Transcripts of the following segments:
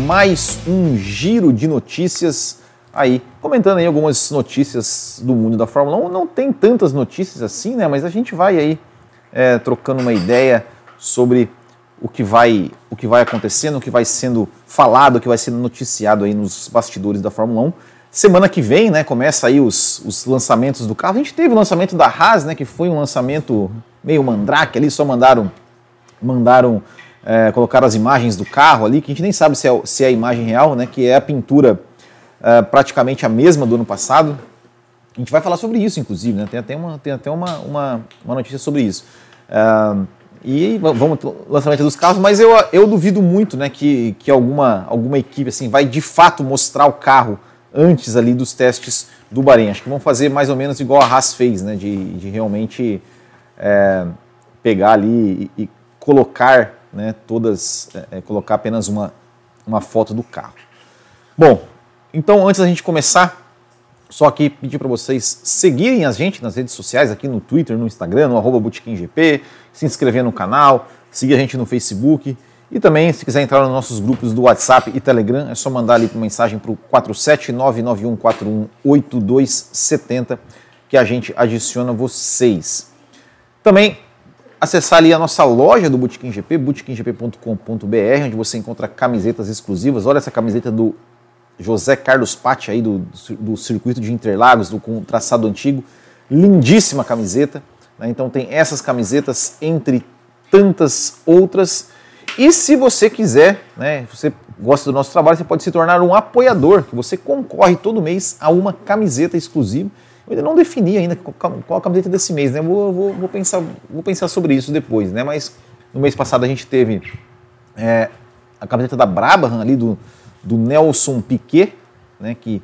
mais um giro de notícias aí, comentando aí algumas notícias do mundo da Fórmula 1. Não tem tantas notícias assim, né? Mas a gente vai aí é, trocando uma ideia sobre o que vai o que vai acontecendo, o que vai sendo falado, o que vai sendo noticiado aí nos bastidores da Fórmula 1. Semana que vem, né, começa aí os, os lançamentos do carro. A gente teve o lançamento da Haas, né, que foi um lançamento meio mandrake ali, só mandaram mandaram é, colocar as imagens do carro ali, que a gente nem sabe se é, se é a imagem real, né, que é a pintura é, praticamente a mesma do ano passado. A gente vai falar sobre isso, inclusive, né? tem até uma, tem até uma, uma, uma notícia sobre isso. É, e vamos lançamento dos carros, mas eu, eu duvido muito né, que, que alguma, alguma equipe assim vai de fato mostrar o carro antes ali dos testes do Bahrein. Acho que vão fazer mais ou menos igual a Haas fez, né, de, de realmente é, pegar ali e, e colocar né, todas, é, é, colocar apenas uma, uma foto do carro. Bom, então antes da gente começar, só aqui pedir para vocês seguirem a gente nas redes sociais, aqui no Twitter, no Instagram, no arroba GP, se inscrever no canal, seguir a gente no Facebook e também, se quiser entrar nos nossos grupos do WhatsApp e Telegram, é só mandar ali uma mensagem para o 47991418270 que a gente adiciona vocês. Também acessar ali a nossa loja do Botequim GP, botequimgp.com.br, onde você encontra camisetas exclusivas. Olha essa camiseta do José Carlos Patti aí do, do circuito de Interlagos, do com traçado antigo. Lindíssima camiseta. Né? Então tem essas camisetas entre tantas outras. E se você quiser, né, você gosta do nosso trabalho, você pode se tornar um apoiador, que você concorre todo mês a uma camiseta exclusiva eu ainda não defini ainda qual a camiseta desse mês, né? Vou, vou, vou, pensar, vou pensar sobre isso depois, né? Mas no mês passado a gente teve é, a camiseta da Brabham ali do, do Nelson Piquet, né? Que,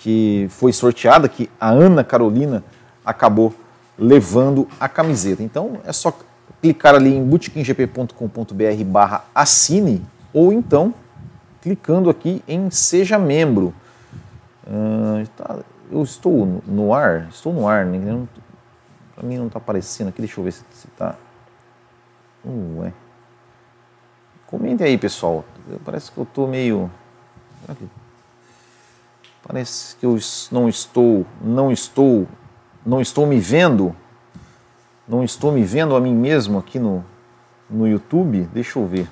que foi sorteada, que a Ana Carolina acabou levando a camiseta. Então é só clicar ali em bootkinggp.com.br barra assine ou então clicando aqui em seja membro. Uh, tá, eu estou no ar? Estou no ar, né? Para mim não está aparecendo aqui, deixa eu ver se está. Ué. Comente aí, pessoal. Parece que eu estou meio. Parece que eu não estou, não estou, não estou me vendo. Não estou me vendo a mim mesmo aqui no, no YouTube. Deixa eu ver.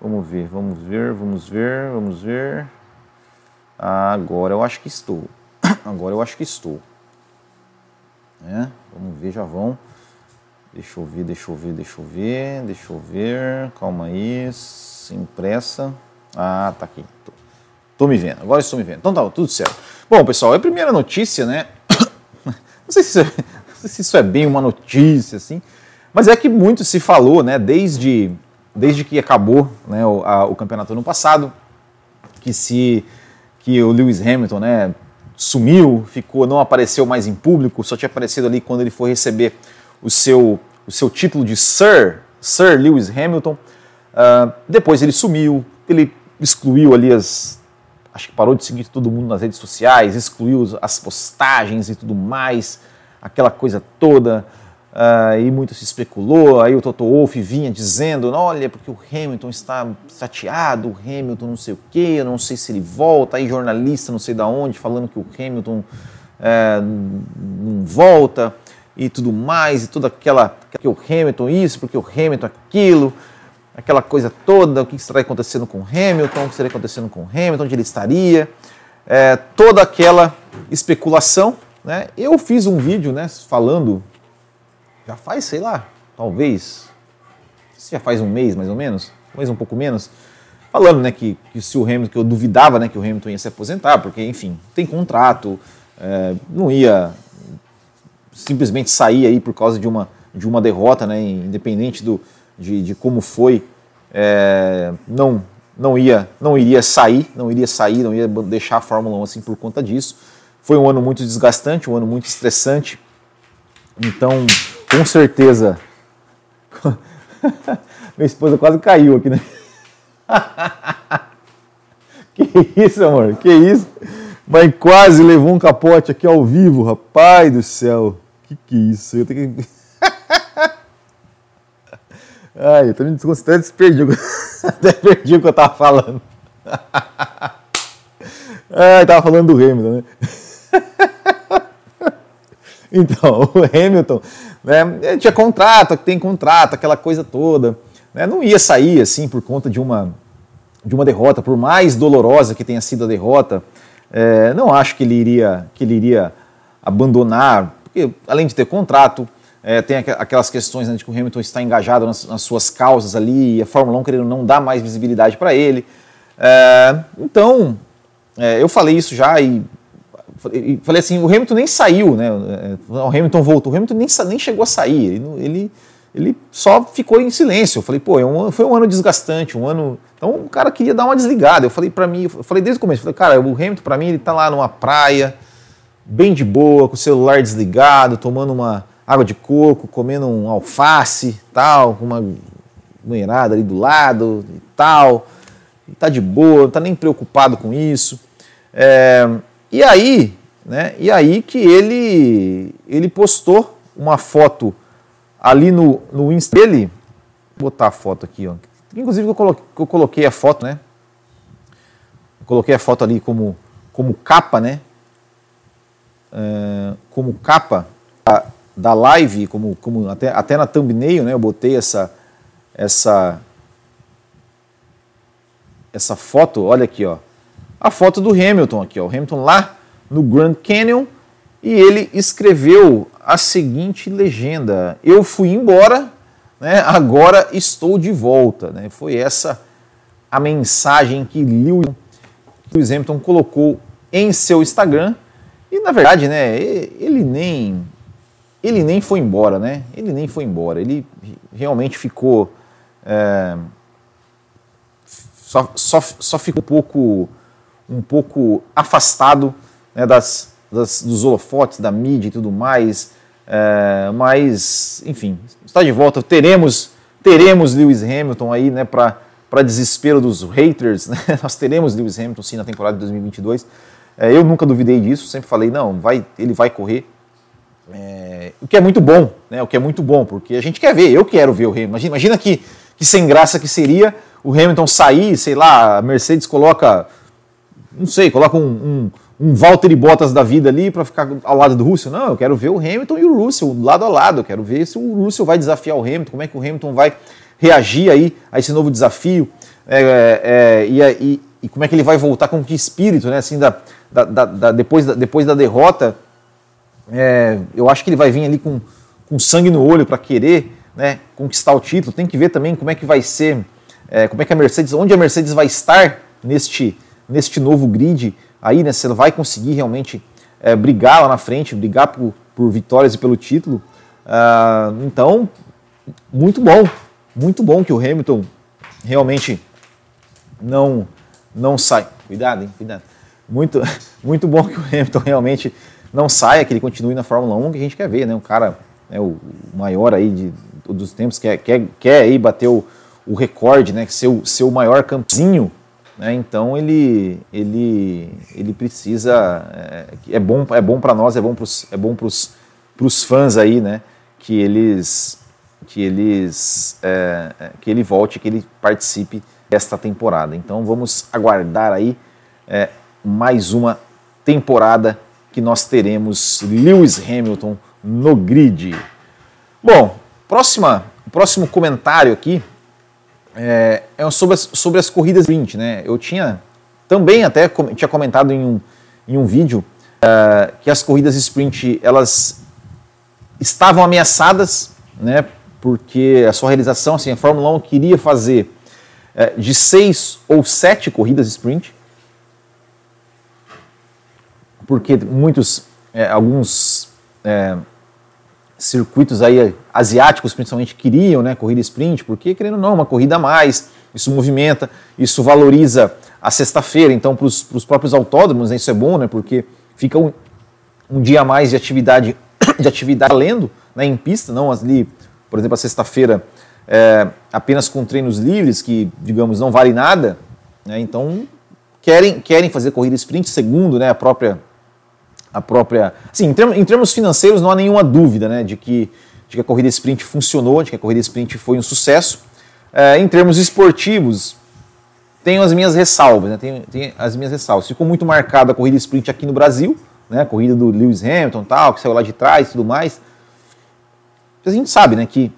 Vamos ver, vamos ver, vamos ver, vamos ver. Agora eu acho que estou. Agora eu acho que estou. É, vamos ver, já vão. Deixa eu ver, deixa eu ver, deixa eu ver, deixa eu ver. Calma aí, sem pressa. Ah, tá aqui. Tô, tô me vendo, agora estou me vendo. Então tá, tudo certo. Bom, pessoal, é a primeira notícia, né? Não sei se, não sei se isso é bem uma notícia, assim, mas é que muito se falou, né, desde, desde que acabou né, o, a, o campeonato ano passado, que se que o Lewis Hamilton né, sumiu, ficou, não apareceu mais em público, só tinha aparecido ali quando ele foi receber o seu, o seu título de Sir, Sir Lewis Hamilton. Uh, depois ele sumiu, ele excluiu ali as. Acho que parou de seguir todo mundo nas redes sociais, excluiu as postagens e tudo mais, aquela coisa toda. Uh, e muito se especulou, aí o Toto Wolff vinha dizendo, olha, porque o Hamilton está chateado, o Hamilton não sei o quê, eu não sei se ele volta, aí jornalista não sei da onde falando que o Hamilton é, não volta e tudo mais, e toda aquela, que o Hamilton isso, porque o Hamilton aquilo, aquela coisa toda, o que estaria acontecendo com Hamilton, o que estaria acontecendo com Hamilton, onde ele estaria, é, toda aquela especulação, né? Eu fiz um vídeo, né, falando já faz, sei lá, talvez, já faz um mês mais ou menos, mês um pouco menos, falando né, que, que se o Hamilton, que eu duvidava né, que o Hamilton ia se aposentar, porque, enfim, tem contrato, é, não ia simplesmente sair aí por causa de uma, de uma derrota, né, independente do, de, de como foi, é, não, não, ia, não iria sair, não iria sair, não ia deixar a Fórmula 1 assim por conta disso. Foi um ano muito desgastante, um ano muito estressante, então com certeza. Minha esposa quase caiu aqui, né? que isso, amor? Que isso? Mas quase levou um capote aqui ao vivo, rapaz do céu. Que que é isso? Eu tenho que. Ai, eu também até perdi, até perdi o que eu tava falando. Ai, tava falando do Hamilton, né? Então, o Hamilton né, tinha contrato, tem contrato, aquela coisa toda. Né, não ia sair assim por conta de uma, de uma derrota, por mais dolorosa que tenha sido a derrota. É, não acho que ele iria, que ele iria abandonar, porque além de ter contrato, é, tem aquelas questões né, de que o Hamilton está engajado nas, nas, suas causas ali, e a Fórmula 1 querendo não dar mais visibilidade para ele. É, então, é, eu falei isso já e, falei assim, o Hamilton nem saiu, né? É, o Hamilton voltou, o Hamilton nem, nem chegou a sair, ele, ele, ele só ficou em silêncio. Eu falei, pô, é um, foi um ano desgastante, um ano. Então o cara queria dar uma desligada. Eu falei para mim, eu falei desde o começo, falei, cara, o Hamilton para mim ele tá lá numa praia, bem de boa, com o celular desligado, tomando uma água de coco, comendo um alface, tal, com uma banheirada ali do lado e tal. E tá de boa, não tá nem preocupado com isso. É, e aí, né? E aí que ele ele postou uma foto ali no, no Insta dele. Vou botar a foto aqui, ó. Inclusive eu coloquei, eu coloquei a foto, né? Eu coloquei a foto ali como, como capa, né? É, como capa da, da live, como, como até, até na thumbnail, né? Eu botei essa essa essa foto, olha aqui, ó a foto do Hamilton aqui, ó, o Hamilton lá no Grand Canyon, e ele escreveu a seguinte legenda: Eu fui embora, né, agora estou de volta. Né? Foi essa a mensagem que Lewis Hamilton colocou em seu Instagram. E na verdade, né, ele nem ele nem foi embora, né? Ele nem foi embora. Ele realmente ficou é, só, só, só ficou um pouco um pouco afastado né, das, das, dos holofotes, da mídia e tudo mais. É, mas, enfim, está de volta. Teremos, teremos Lewis Hamilton aí, né, para desespero dos haters. Né? Nós teremos Lewis Hamilton sim na temporada de 2022. É, eu nunca duvidei disso, sempre falei, não, vai, ele vai correr. É, o que é muito bom, né? O que é muito bom, porque a gente quer ver, eu quero ver o Hamilton. Imagina, imagina que, que sem graça que seria o Hamilton sair, sei lá, a Mercedes coloca não sei, coloca um, um, um Valtteri Bottas da vida ali para ficar ao lado do Russell. Não, eu quero ver o Hamilton e o Russell lado a lado. Eu quero ver se o Russell vai desafiar o Hamilton, como é que o Hamilton vai reagir aí a esse novo desafio é, é, é e, e, e, como é que ele vai voltar com que espírito, né? Assim, da, da, da, depois, da, depois da derrota, é, eu acho que ele vai vir ali com, com sangue no olho para querer né, conquistar o título. Tem que ver também como é que vai ser, é, como é que a Mercedes, onde a Mercedes vai estar neste neste novo grid aí, né? Se ela vai conseguir realmente é, brigar lá na frente, brigar por, por vitórias e pelo título. Uh, então, muito bom, muito bom que o Hamilton realmente não não sai. Cuidado, hein? Cuidado. Muito, muito bom que o Hamilton realmente não saia, que ele continue na Fórmula 1, que a gente quer ver, né? Um cara né, o maior aí de, dos tempos, quer, quer, quer aí bater o, o recorde, né? Ser o, ser o maior campeão né? Então ele, ele, ele precisa. É, é bom, é bom para nós, é bom para os é bom pros, fãs aí, né? Que eles que eles é, é, que ele volte, que ele participe desta temporada. Então vamos aguardar aí é, mais uma temporada que nós teremos Lewis Hamilton no grid. Bom, próxima, próximo comentário aqui é, é sobre, as, sobre as corridas 20, né? Eu tinha também até tinha comentado em um, em um vídeo uh, que as corridas sprint elas estavam ameaçadas, né? Porque a sua realização, assim, a Fórmula 1 queria fazer uh, de seis ou sete corridas sprint, porque muitos, uh, alguns circuitos aí asiáticos principalmente queriam, né, corrida sprint, porque querendo ou não, uma corrida a mais, isso movimenta, isso valoriza a sexta-feira, então para os próprios autódromos, né, isso é bom, né, porque fica um, um dia a mais de atividade de atividade lendo, né, em pista, não ali, por exemplo, a sexta-feira é, apenas com treinos livres que, digamos, não vale nada, né, então querem querem fazer corrida sprint segundo, né, a própria a própria. Assim, em termos, em termos, financeiros, não há nenhuma dúvida né, de, que, de que a corrida sprint funcionou, de que a corrida sprint foi um sucesso. É, em termos esportivos, tenho as minhas ressalvas, né? tenho, tenho, as minhas ressalvas. Ficou muito marcada a corrida sprint aqui no Brasil, né? a corrida do Lewis Hamilton, tal, que saiu lá de trás e tudo mais. A gente sabe né, que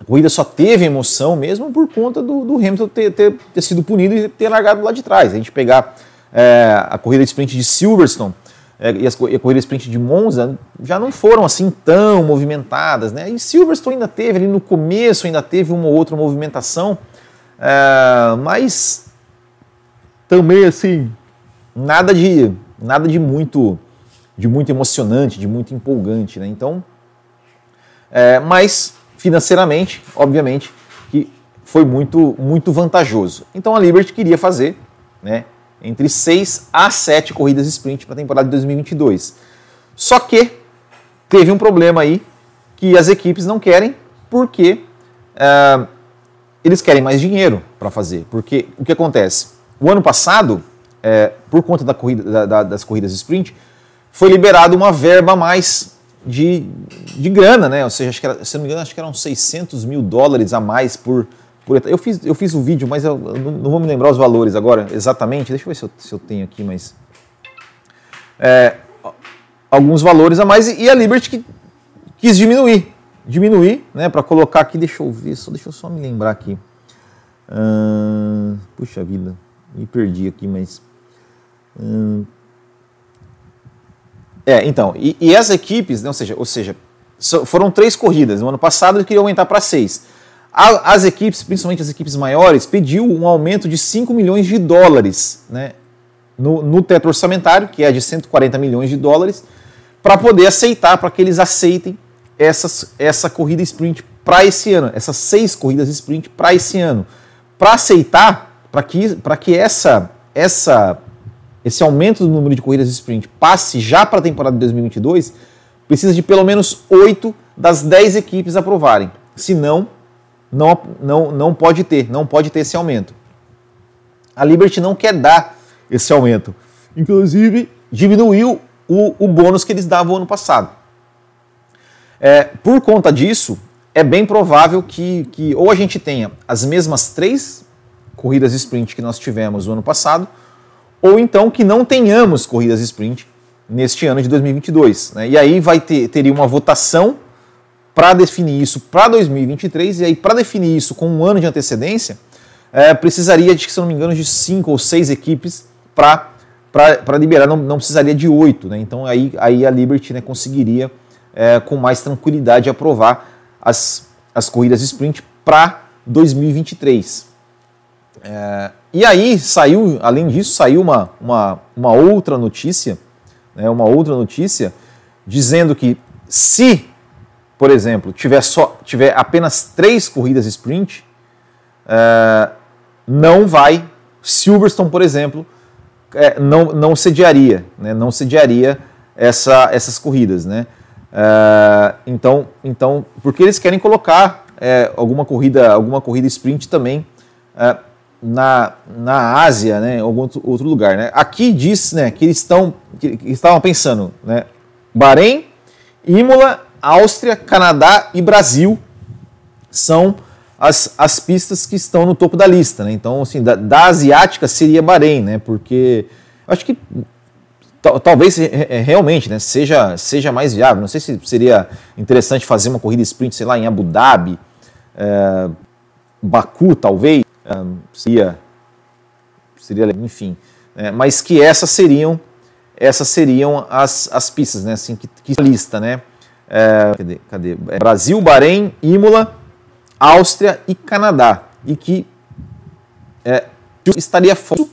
a corrida só teve emoção mesmo por conta do, do Hamilton ter, ter, ter, sido punido e ter largado lá de trás. A gente pegar é, a corrida sprint de Silverstone e, as, a corrida sprint de Monza já não foram assim tão movimentadas. Né? E Silverstone ainda teve, ali no começo ainda teve uma ou outra movimentação, é, mas também assim, nada de, nada de muito de muito emocionante, de muito empolgante. Né? Então, é, mas financeiramente, obviamente, que foi muito, muito vantajoso. Então a Liberty queria fazer né, entre 6 a 7 corridas sprint para a temporada de 2022. Só que teve um problema aí que as equipes não querem, porque uh, eles querem mais dinheiro para fazer. Porque o que acontece? O ano passado, é, por conta da corrida, da, da, das corridas sprint, foi liberado uma verba a mais de, de grana, né? Ou seja, acho que era, se não me engano, acho que eram 600 mil dólares a mais por, eu fiz, eu fiz o vídeo, mas eu não, vou me lembrar os valores agora exatamente. Deixa eu ver se eu, se eu tenho aqui, mas. É, alguns valores a mais e a Liberty que quis diminuir. Diminuir, né? Para colocar aqui, deixa eu ver, só, deixa eu só me lembrar aqui. puxa vida, me perdi aqui, mas. É, então, e, e as equipes, né, ou seja, ou seja, foram três corridas. No ano passado eles queriam aumentar para seis. As equipes, principalmente as equipes maiores, pediu um aumento de 5 milhões de dólares né, no, no teto orçamentário, que é de 140 milhões de dólares, para poder aceitar, para que eles aceitem essas, essa corrida sprint para esse ano, essas seis corridas sprint para esse ano. Para aceitar, para que, que essa, essa esse aumento do número de corridas sprint passe já para a temporada de 2022, precisa de pelo menos 8 das 10 equipes aprovarem. Senão, não, não, não pode ter, não pode ter esse aumento. A Liberty não quer dar esse aumento. Inclusive, diminuiu o, o bônus que eles davam ano passado. É, por conta disso, é bem provável que, que ou a gente tenha as mesmas três corridas sprint que nós tivemos no ano passado, ou então que não tenhamos corridas sprint neste ano de 2022. Né? E aí vai ter teria uma votação para definir isso para 2023, e aí para definir isso com um ano de antecedência, é, precisaria, de, se não me engano, de cinco ou seis equipes para liberar, não, não, precisaria de oito. Né? Então aí, aí a Liberty né, conseguiria é, com mais tranquilidade aprovar as, as corridas sprint para 2023. É, e aí saiu, além disso, saiu uma, uma, uma outra notícia, né, uma outra notícia dizendo que se, por exemplo, tiver, só, tiver apenas três corridas sprint, é, não vai, Silverstone, por exemplo, é, não, não sediaria, né, não sediaria essa, essas corridas, né? É, então, então, porque eles querem colocar é, alguma corrida, alguma corrida sprint também é, na, na Ásia, né, em algum outro, lugar. Né? Aqui diz né, que eles estão que estavam pensando né, Bahrein, Imola, Áustria, Canadá e Brasil são as, as pistas que estão no topo da lista. Né? Então, assim, da, da asiática seria Bahrein, né? porque acho que talvez realmente né, seja, seja mais viável. Não sei se seria interessante fazer uma corrida sprint, sei lá, em Abu Dhabi, é, Baku, talvez seria, seria enfim, é, mas que essas seriam essas seriam as, as pistas, né? Assim, que, que lista, né? É, cadê? cadê? É, Brasil, Bahrein, Imola, Áustria e Canadá. E que é, estaria fora,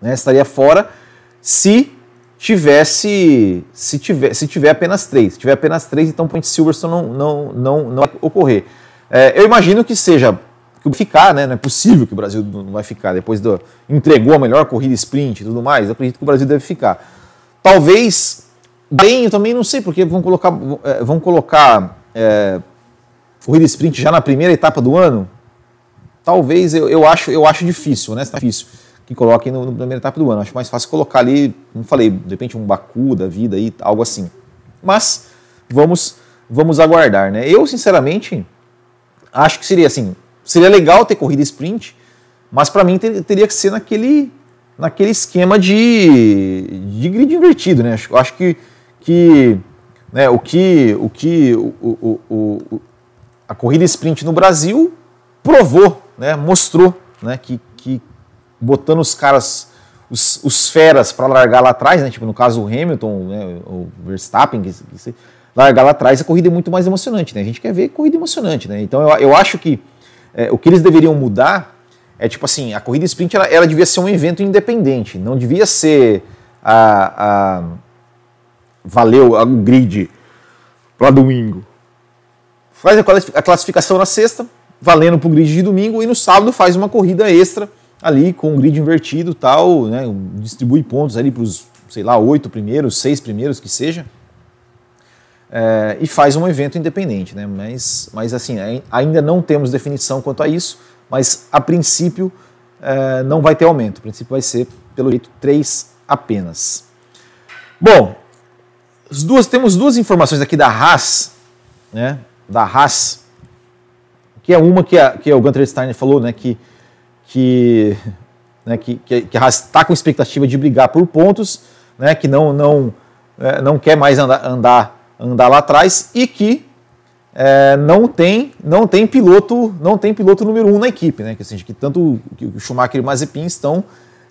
né? estaria fora se tivesse se tiver, se tiver apenas três. Se tiver apenas três, então Point Silverstone não, não, não, não vai ocorrer. É, eu imagino que seja que ficar, né? Não é possível que o Brasil não vai ficar depois do entregou a melhor corrida sprint e tudo mais. Eu acredito que o Brasil deve ficar. Talvez bem, eu também não sei porque vão colocar é, vão colocar é, corrida sprint já na primeira etapa do ano. Talvez eu, eu acho eu acho difícil, né? Está difícil que coloquem no, na primeira etapa do ano. Acho mais fácil colocar ali, como falei, de repente um Baku da vida aí, algo assim. Mas vamos vamos aguardar, né? Eu, sinceramente, acho que seria assim, seria legal ter corrida sprint, mas para mim ter, teria que ser naquele, naquele esquema de, de grid invertido, né? Acho, acho que, que né, o que, o que o, o, o, a corrida sprint no Brasil provou, né, mostrou né, que, que botando os caras, os, os feras para largar lá atrás, né, tipo no caso o Hamilton, né, o Verstappen, que, que, largar lá atrás, a corrida é muito mais emocionante. Né? A gente quer ver corrida emocionante. Né? Então eu, eu acho que é, o que eles deveriam mudar é tipo assim, a corrida sprint ela, ela devia ser um evento independente, não devia ser a, a valeu o grid para domingo. Faz a classificação na sexta, valendo para o grid de domingo, e no sábado faz uma corrida extra ali com o grid invertido tal, né? Distribui pontos ali para os, sei lá, oito primeiros, seis primeiros que seja. É, e faz um evento independente, né? Mas, mas assim, ainda não temos definição quanto a isso, mas a princípio é, não vai ter aumento. A princípio vai ser, pelo jeito, três apenas. Bom, duas, temos duas informações aqui da Haas, né? Da Haas, que é uma que, a, que o Gunter Steiner falou, né? Que, que, né, que, que a Haas está com expectativa de brigar por pontos, né? Que não, não, é, não quer mais andar, andar, andar lá atrás e que é, não tem não tem piloto não tem piloto número um na equipe, né? Que, assim, que tanto o Schumacher e o Mazepin estão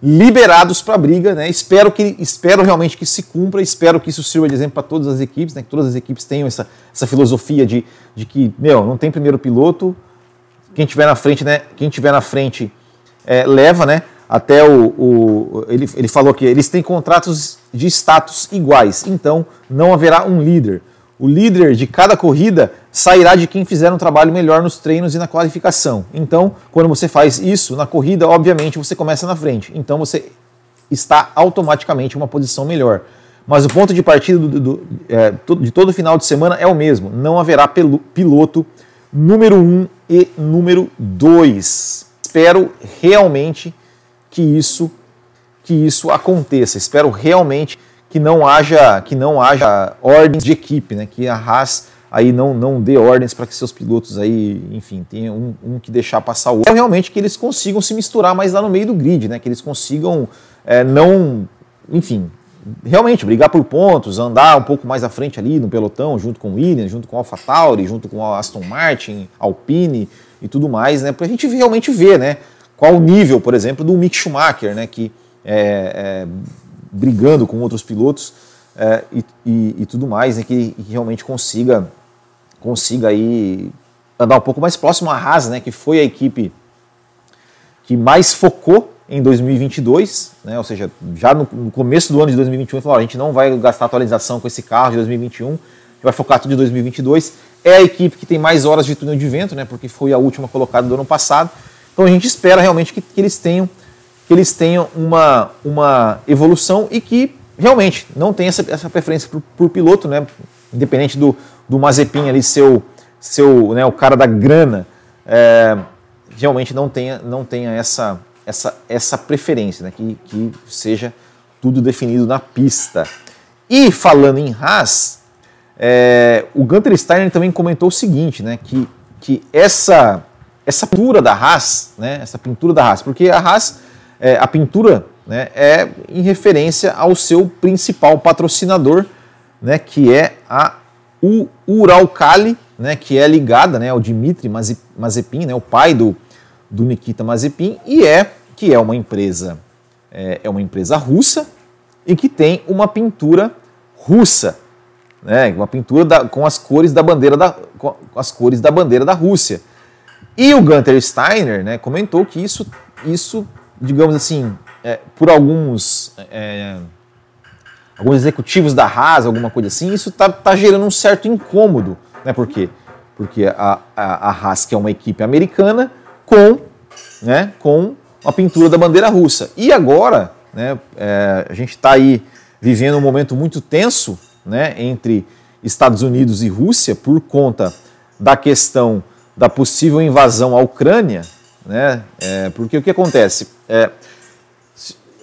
liberados para a briga, né? Espero que espero realmente que se cumpra, espero que isso sirva de exemplo para todas as equipes, né? Que todas as equipes tenham essa, essa filosofia de, de que meu não tem primeiro piloto, quem tiver na frente, né? Quem tiver na frente é, leva, né? Até o, o ele, ele falou que eles têm contratos de status iguais, então não haverá um líder. O líder de cada corrida sairá de quem fizer um trabalho melhor nos treinos e na qualificação. Então, quando você faz isso na corrida, obviamente você começa na frente. Então você está automaticamente em uma posição melhor. Mas o ponto de partida do, do, é, de todo final de semana é o mesmo. Não haverá piloto número 1 um e número 2. Espero realmente que isso que isso aconteça. Espero realmente que não haja que não haja ordens de equipe, né? Que a Haas aí não, não dê ordens para que seus pilotos aí, enfim, tenham um, um, que deixar passar o outro. É realmente que eles consigam se misturar mais lá no meio do grid, né? Que eles consigam é, não, enfim, realmente brigar por pontos, andar um pouco mais à frente ali no pelotão, junto com o Williams, junto com o AlphaTauri, junto com a Aston Martin, Alpine e tudo mais, né? Para a gente realmente ver, né? Qual o nível, por exemplo, do Mick Schumacher, né? Que é, é brigando com outros pilotos é, e, e, e, tudo mais, né, que, que, realmente consiga, consiga aí andar um pouco mais próximo à Haas, né, que foi a equipe que mais focou em 2022, né, ou seja, já no, no começo do ano de 2021, falou, a gente não vai gastar atualização com esse carro de 2021, a gente vai focar tudo em 2022. É a equipe que tem mais horas de túnel de vento, né, porque foi a última colocada do ano passado. Então a gente espera realmente que, que eles tenham que eles tenham uma, uma evolução e que realmente não tem essa, essa preferência por, por piloto, né? independente do, do Mazepin ali ser seu, né, o cara da grana, é, realmente não tenha, não tenha essa, essa, essa preferência, né? que, que seja tudo definido na pista. E falando em Haas, é, o Gunter Steiner também comentou o seguinte, né, que, que essa, essa pintura da Haas, né, essa pintura da Haas, porque a Haas é, a pintura né, é em referência ao seu principal patrocinador, né, que é a Uralkali, né, que é ligada né, ao Dmitry Mazepin, né, o pai do, do Nikita Mazepin, e é que é uma empresa é, é uma empresa russa e que tem uma pintura russa, né, uma pintura da, com as cores da bandeira da com as cores da bandeira da Rússia. E o Gunter Steiner né, comentou que isso, isso digamos assim, é, por alguns, é, alguns executivos da Haas, alguma coisa assim, isso está tá gerando um certo incômodo. Né? Por quê? Porque a, a, a Haas, que é uma equipe americana, com, né, com a pintura da bandeira russa. E agora, né, é, a gente está aí vivendo um momento muito tenso né, entre Estados Unidos e Rússia por conta da questão da possível invasão à Ucrânia, né? É, porque o que acontece? É,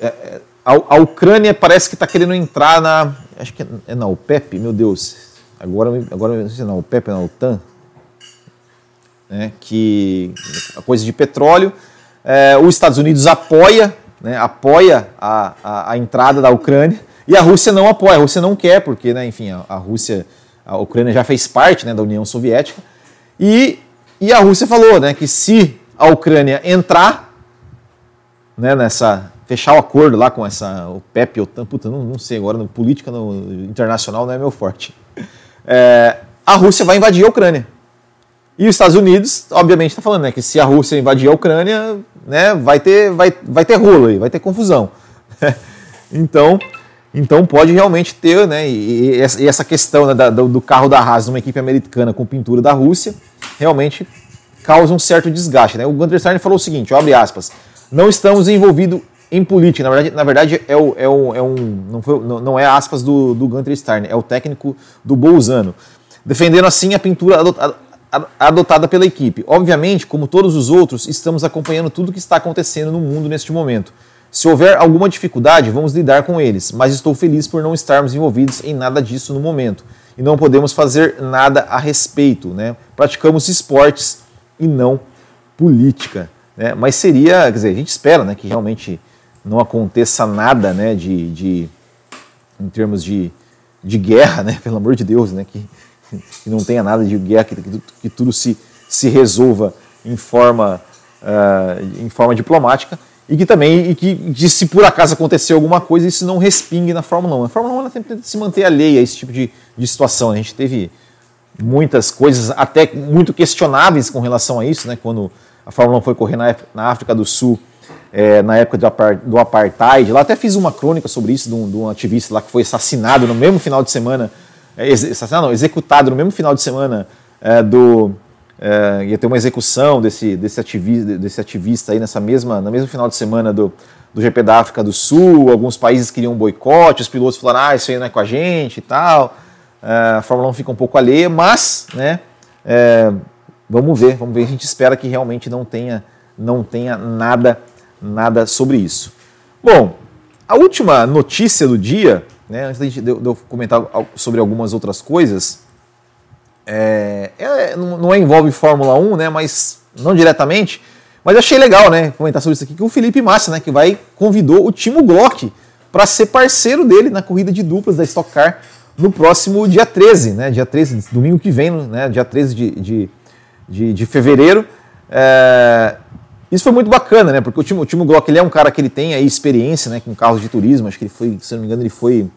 é, a, a, Ucrânia parece que está querendo entrar na. Acho que é, é na OPEP, meu Deus. agora, agora não sei não, o Pepe não, o TAN, né, que a coisa de petróleo, é, os Estados Unidos apoia, né, apoia a, a, a, entrada da Ucrânia e a Rússia não apoia, a Rússia não quer, porque, né, enfim, a, a Rússia, a Ucrânia já fez parte né, da União Soviética e, e a Rússia falou né, que se a Ucrânia entrar né, nessa fechar o acordo lá com essa o PEP, OTAN, puta, não, não sei agora, no, política no, internacional não é meu forte. É, a Rússia vai invadir a Ucrânia. E os Estados Unidos, obviamente, está falando né, que se a Rússia invadir a Ucrânia, né, vai ter, vai, vai ter rolo aí, vai ter confusão. então, então pode realmente ter, né, e, e essa questão né, da, do carro da Haas numa equipe americana com pintura da Rússia, realmente causa um certo desgaste. Né? O Gunter Steiner falou o seguinte, abre aspas, não estamos envolvidos em política. Na verdade, na verdade é, o, é, é um. Não, foi, não, não, é aspas do, do Gunter Steiner, é o técnico do Bolzano. Defendendo assim a pintura adotada, adotada pela equipe. Obviamente, como todos os outros, estamos acompanhando tudo o que está acontecendo no mundo neste momento. Se houver alguma dificuldade, vamos lidar com eles, mas estou feliz por não estarmos envolvidos em nada disso no momento. E não podemos fazer nada a respeito. Né? Praticamos esportes e não política. Né? Mas seria, quer dizer, a gente espera né, que realmente não aconteça nada né, de, de em termos de, de guerra, né, pelo amor de Deus, né, que, que não tenha nada de guerra, que, que, que tudo se, se resolva em forma, uh, em forma diplomática e que também, e que, que, se por acaso acontecer alguma coisa, isso não respingue na Fórmula 1. A Fórmula 1 tem que se manter alheia a esse tipo de, de situação. A gente teve muitas coisas até muito questionáveis com relação a isso, né, quando a Fórmula 1 foi correr na, na África do Sul, é, na época do, do apartheid. Lá até fiz uma crônica sobre isso, de um, de um, ativista lá que foi assassinado no mesmo final de semana, é, assassinado não, executado no mesmo final de semana é, do... É, ia ter uma execução desse, desse, ativista, desse ativista aí nessa mesma, no mesmo final de semana do, do GP da África do Sul, alguns países queriam um boicote, os pilotos falaram, ah, isso aí não é com a gente e tal. É, a Fórmula 1 fica um pouco alheia, mas, né, é, vamos ver, vamos ver, a gente espera que realmente não tenha, não tenha nada nada sobre isso. Bom, a última notícia do dia, né, antes de eu comentar sobre algumas outras coisas, é, é, não é envolve Fórmula 1, né, mas não diretamente, mas achei legal, né, comentar sobre isso aqui, que o Felipe Massa, né, que vai, convidou o Timo Glock para ser parceiro dele na corrida de duplas da Stock Car no próximo dia 13, né, dia 13, domingo que vem, né, dia 13 de, de, de, de fevereiro, é, isso foi muito bacana, né? Porque o Timo, o Timo Glock ele é um cara que ele tem aí experiência né, com carros de turismo. Acho que ele foi, se não me engano, ele foi,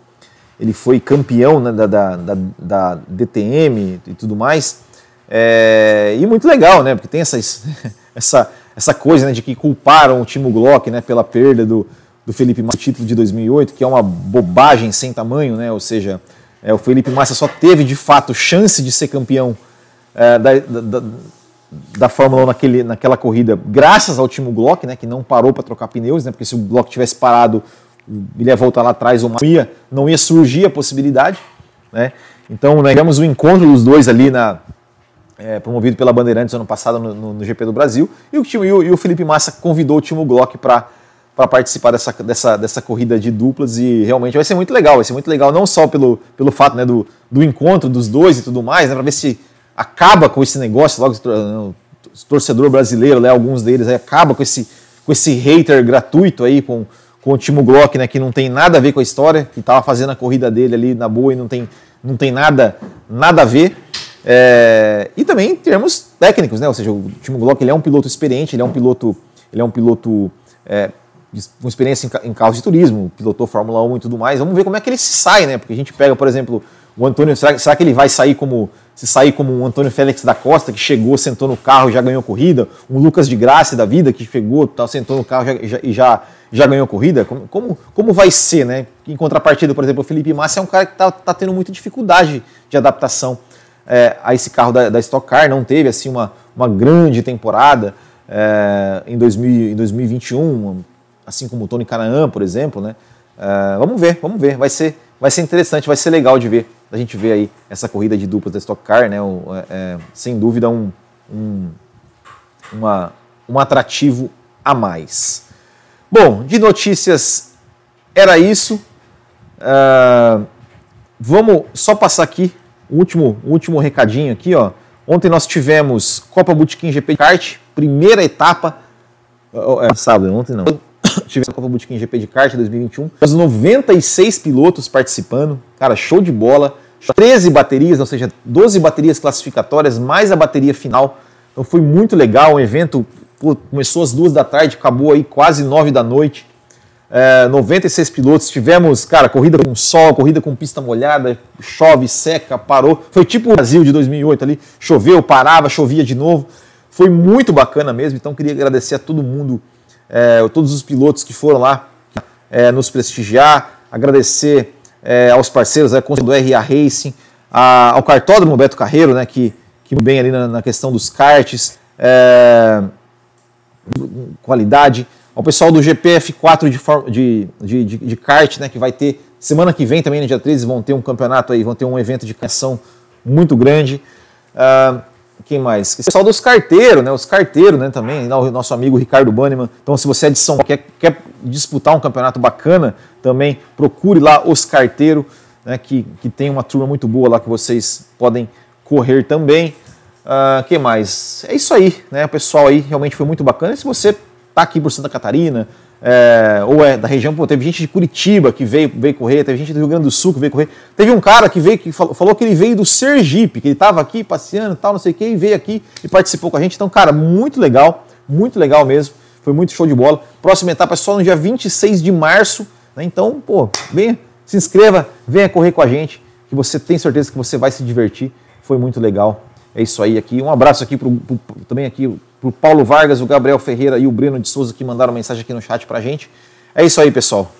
ele foi campeão né, da, da, da, DTM e tudo mais. É, e muito legal, né? Porque tem essa, essa, essa coisa né, de que culparam o Timo Glock né, pela perda do, do Felipe Massa título de 2008, que é uma bobagem sem tamanho, né? Ou seja, é, o Felipe Massa só teve de fato chance de ser campeão é, da, da, da Fórmula 1 naquele, naquela corrida, graças ao Timo Glock, né, que não parou para trocar pneus, né, porque se o Glock tivesse parado, ele ia voltar lá atrás, ou não ia, não ia surgir a possibilidade. Né. Então, nós tivemos o um encontro dos dois ali na, é, promovido pela Bandeirantes ano passado no, no, no GP do Brasil, e o, e o, e o Felipe Massa convidou o Timo Glock para para participar dessa, dessa, dessa corrida de duplas e realmente vai ser muito legal, vai ser muito legal não só pelo, pelo fato né, do, do encontro dos dois e tudo mais, né, para ver se acaba com esse negócio, logo torcedor brasileiro, né, alguns deles, aí, acaba com esse, com esse hater gratuito aí, com, com o Timo Glock, né, que não tem nada a ver com a história, que estava fazendo a corrida dele ali na boa e não tem, não tem nada, nada a ver. É, e também em termos técnicos, né? Ou seja, o Timo Glock ele é um piloto experiente, ele é um piloto, ele é um piloto é, com experiência em, em carros de turismo, pilotou Fórmula 1 e tudo mais. Vamos ver como é que ele se sai, né? Porque a gente pega, por exemplo, o Antônio, será, será que ele vai sair como se sair como um Antônio Félix da Costa, que chegou, sentou no carro e já ganhou corrida, um Lucas de Graça da vida, que chegou, tá, sentou no carro e já, já, já, ganhou corrida, como, como, como, vai ser, né? Em contrapartida, por exemplo, o Felipe Massa é um cara que está tá tendo muita dificuldade de adaptação é, a esse carro da, da, Stock Car, não teve assim uma, uma grande temporada é, em, 2000, em 2021, assim como o Tony Canaan, por exemplo, né? É, vamos ver, vamos ver, vai ser, vai ser interessante, vai ser legal de ver a gente vê aí essa corrida de duplas da Stock Car, né? É, é, sem dúvida um, um, uma, um atrativo a mais. Bom, de notícias era isso. Uh, vamos só passar aqui último, último recadinho aqui, ó. Ontem nós tivemos Copa Botequim GP Kart, primeira etapa. É, sábado, ontem não. Tivemos a Copa Botequim GP de Kart 2021. Os 96 pilotos participando. Cara, show de bola. 13 baterias, ou seja, 12 baterias classificatórias, mais a bateria final. Então foi muito legal. O evento pô, começou às duas da tarde, acabou aí quase nove da noite é, 96 pilotos. Tivemos, cara, corrida com sol, corrida com pista molhada, chove, seca, parou. Foi tipo o Brasil de 2008 ali, choveu, parava, chovia de novo. Foi muito bacana mesmo, então queria agradecer a todo mundo, é, todos os pilotos que foram lá é, nos prestigiar, agradecer é, aos parceiros é, do RA Racing, a, ao cartódromo Beto Carreiro, né, que, que bem ali na, na questão dos karts, é, qualidade, ao pessoal do GPF4 de, de, de, de, kart, né, que vai ter semana que vem também, no dia 13, vão ter um campeonato aí, vão ter um evento de canção muito grande. Uh, quem mais? O pessoal dos carteiros, né, os carteiros né, também, o nosso amigo Ricardo Banniman. Então, se você é de São Paulo, quer, quer disputar um campeonato bacana, também procure lá os carteiros, né, que, que tem uma turma muito boa lá que vocês podem correr também. Uh, que mais? É isso aí, né? O pessoal aí realmente foi muito bacana. E se você está aqui por Santa Catarina, é, ou é da região, pô, teve gente de Curitiba que veio, veio correr, teve gente do Rio Grande do Sul que veio correr. Teve um cara que veio que falou, falou que ele veio do Sergipe, que ele estava aqui passeando e tal, não sei o que, e veio aqui e participou com a gente. Então, cara, muito legal, muito legal mesmo. Foi muito show de bola. Próxima etapa é só no dia 26 de março. Né? Então, pô, venha, se inscreva, venha correr com a gente, que você tem certeza que você vai se divertir. Foi muito legal. É isso aí aqui. Um abraço aqui pro, pro, também aqui pro Paulo Vargas, o Gabriel Ferreira e o Breno de Souza que mandaram mensagem aqui no chat pra gente. É isso aí, pessoal.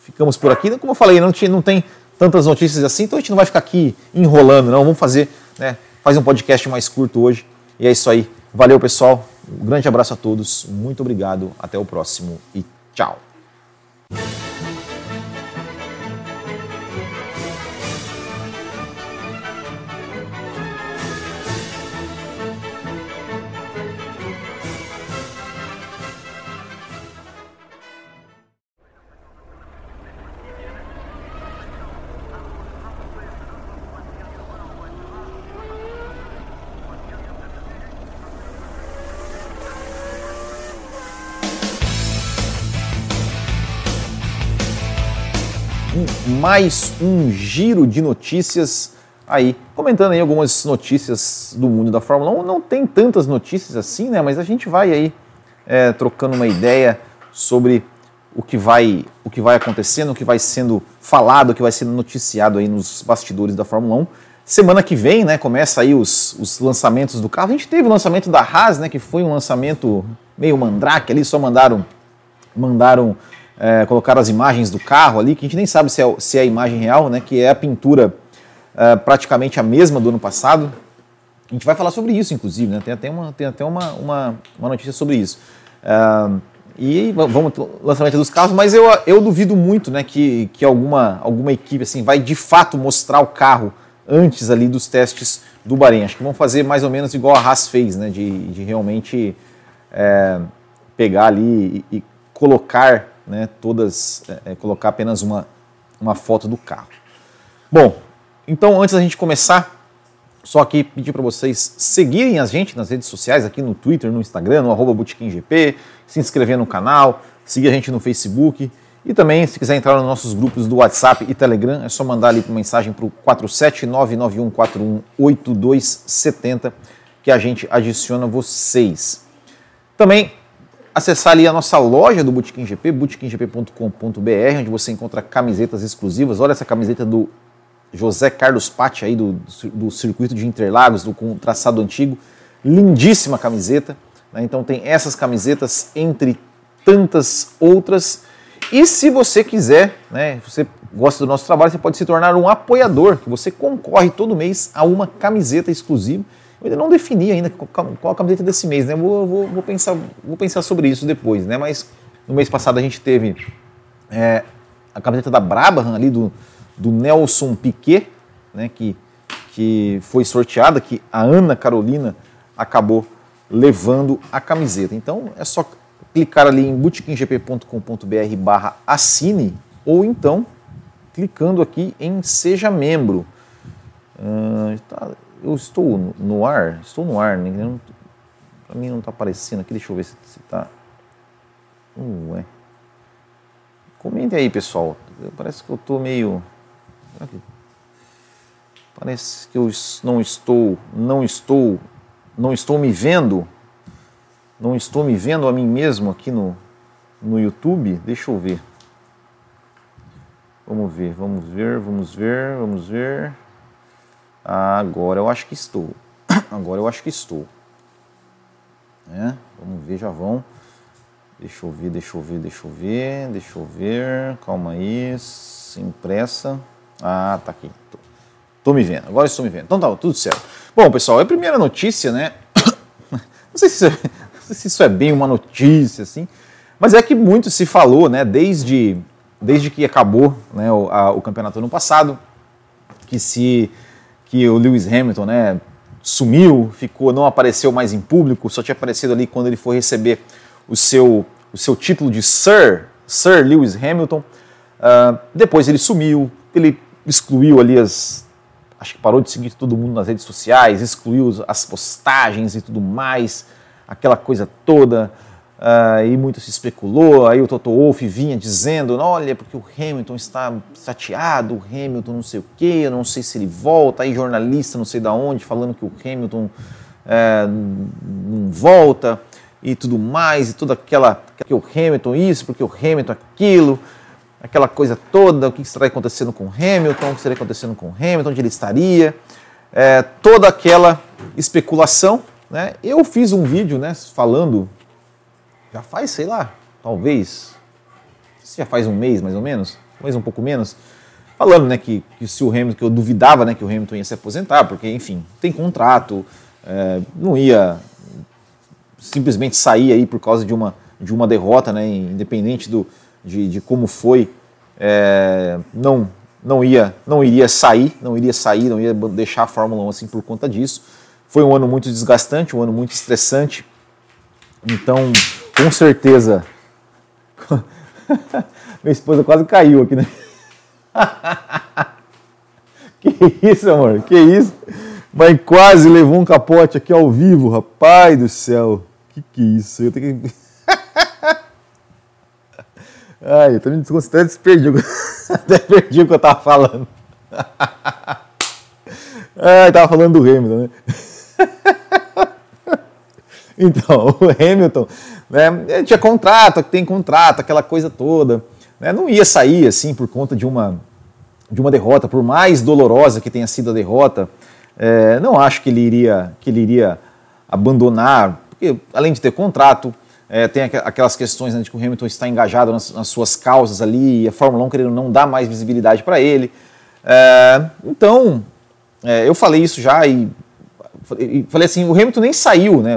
Ficamos por aqui. Como eu falei, não, não tem tantas notícias assim, então a gente não vai ficar aqui enrolando, não. Vamos fazer, né, fazer um podcast mais curto hoje. E é isso aí. Valeu, pessoal. Um grande abraço a todos. Muito obrigado. Até o próximo e tchau. Mais um giro de notícias aí, comentando aí algumas notícias do mundo da Fórmula 1. Não tem tantas notícias assim, né? Mas a gente vai aí é, trocando uma ideia sobre o que vai o que vai acontecendo, o que vai sendo falado, o que vai sendo noticiado aí nos bastidores da Fórmula 1. Semana que vem, né, começa aí os, os lançamentos do carro. A gente teve o lançamento da Haas, né, que foi um lançamento meio mandrake ali, só mandaram mandaram é, colocaram as imagens do carro ali, que a gente nem sabe se é, se é a imagem real, né, que é a pintura é, praticamente a mesma do ano passado. A gente vai falar sobre isso, inclusive, né? tem até uma, tem até uma, uma, uma notícia sobre isso. É, e vamos lançamento dos carros, mas eu, eu duvido muito né, que, que alguma, alguma equipe assim vai de fato mostrar o carro antes ali dos testes do Bahrein. Acho que vão fazer mais ou menos igual a Haas fez, né, de, de realmente é, pegar ali e, e colocar né, todas, é, é, colocar apenas uma, uma foto do carro. Bom, então antes da gente começar, só aqui pedir para vocês seguirem a gente nas redes sociais, aqui no Twitter, no Instagram, no arroba GP, se inscrever no canal, seguir a gente no Facebook e também, se quiser entrar nos nossos grupos do WhatsApp e Telegram, é só mandar ali uma mensagem para o 47991418270 que a gente adiciona vocês. Também acessar ali a nossa loja do Botequim GP, botequimgp.com.br, onde você encontra camisetas exclusivas. Olha essa camiseta do José Carlos Patti aí do, do circuito de Interlagos, do, com traçado antigo. Lindíssima camiseta. Né? Então tem essas camisetas entre tantas outras. E se você quiser, né, você gosta do nosso trabalho, você pode se tornar um apoiador, que você concorre todo mês a uma camiseta exclusiva eu ainda não defini ainda qual a camiseta desse mês, né? Vou, vou, vou, pensar, vou pensar sobre isso depois, né? Mas no mês passado a gente teve é, a camiseta da Brabham ali do, do Nelson Piquet, né? Que, que foi sorteada, que a Ana Carolina acabou levando a camiseta. Então é só clicar ali em bootkinggp.com.br barra assine ou então clicando aqui em seja membro. Uh, tá, eu estou no, ar? Estou no ar, né? Para mim não está aparecendo aqui. Deixa eu ver se está. Ué. Comente aí, pessoal. Parece que eu estou meio. Parece que eu não estou, não estou, não estou me vendo. Não estou me vendo a mim mesmo aqui no, no YouTube. Deixa eu ver. Vamos ver, vamos ver, vamos ver, vamos ver. Agora eu acho que estou. Agora eu acho que estou. É, vamos ver, já vão. Deixa eu ver, deixa eu ver, deixa eu ver, deixa eu ver. Calma aí. Sem pressa. Ah, tá aqui. Tô, tô me vendo, agora estou me vendo. Então tá, tudo certo. Bom, pessoal, é a primeira notícia, né? Não sei se, não sei se isso é bem uma notícia, assim, mas é que muito se falou, né, desde, desde que acabou né, o, a, o campeonato ano passado, que se que o Lewis Hamilton, né, sumiu, ficou, não apareceu mais em público, só tinha aparecido ali quando ele foi receber o seu, o seu título de Sir, Sir Lewis Hamilton. Uh, depois ele sumiu, ele excluiu ali as. Acho que parou de seguir todo mundo nas redes sociais, excluiu as postagens e tudo mais, aquela coisa toda. Uh, e muito se especulou. Aí o Toto Wolff vinha dizendo: olha, porque o Hamilton está chateado, o Hamilton não sei o que, eu não sei se ele volta. Aí jornalista não sei da onde falando que o Hamilton é, não volta e tudo mais, e toda aquela. que o Hamilton isso, porque o Hamilton aquilo, aquela coisa toda, o que estaria acontecendo com o Hamilton, o que estaria acontecendo com o Hamilton, onde ele estaria, é, toda aquela especulação. Né? Eu fiz um vídeo né, falando já faz, sei lá, talvez, já faz um mês mais ou menos, talvez um pouco menos, falando né, que, que se o Hamilton, que eu duvidava né, que o Hamilton ia se aposentar, porque, enfim, tem contrato, é, não ia simplesmente sair aí por causa de uma, de uma derrota, né, independente do, de, de como foi, é, não, não, ia, não iria sair, não iria sair, não ia deixar a Fórmula 1 assim por conta disso. Foi um ano muito desgastante, um ano muito estressante, então com certeza. Minha esposa quase caiu aqui, né? que isso, amor? Que isso? Mas quase levou um capote aqui ao vivo, rapaz do céu. Que que é isso? Eu tenho que. Ai, eu tô me desconcentrando, perdi. Até perdi o que eu tava falando. Ai, tava falando do Hamilton, né? Então, o Hamilton né, tinha contrato, tem contrato, aquela coisa toda. Né, não ia sair assim por conta de uma, de uma derrota, por mais dolorosa que tenha sido a derrota. É, não acho que ele iria, que ele iria abandonar, porque além de ter contrato, é, tem aquelas questões né, de que o Hamilton está engajado nas, nas, suas causas ali, e a Fórmula 1 querendo não dar mais visibilidade para ele. É, então, é, eu falei isso já e falei assim, o Hamilton nem saiu, né?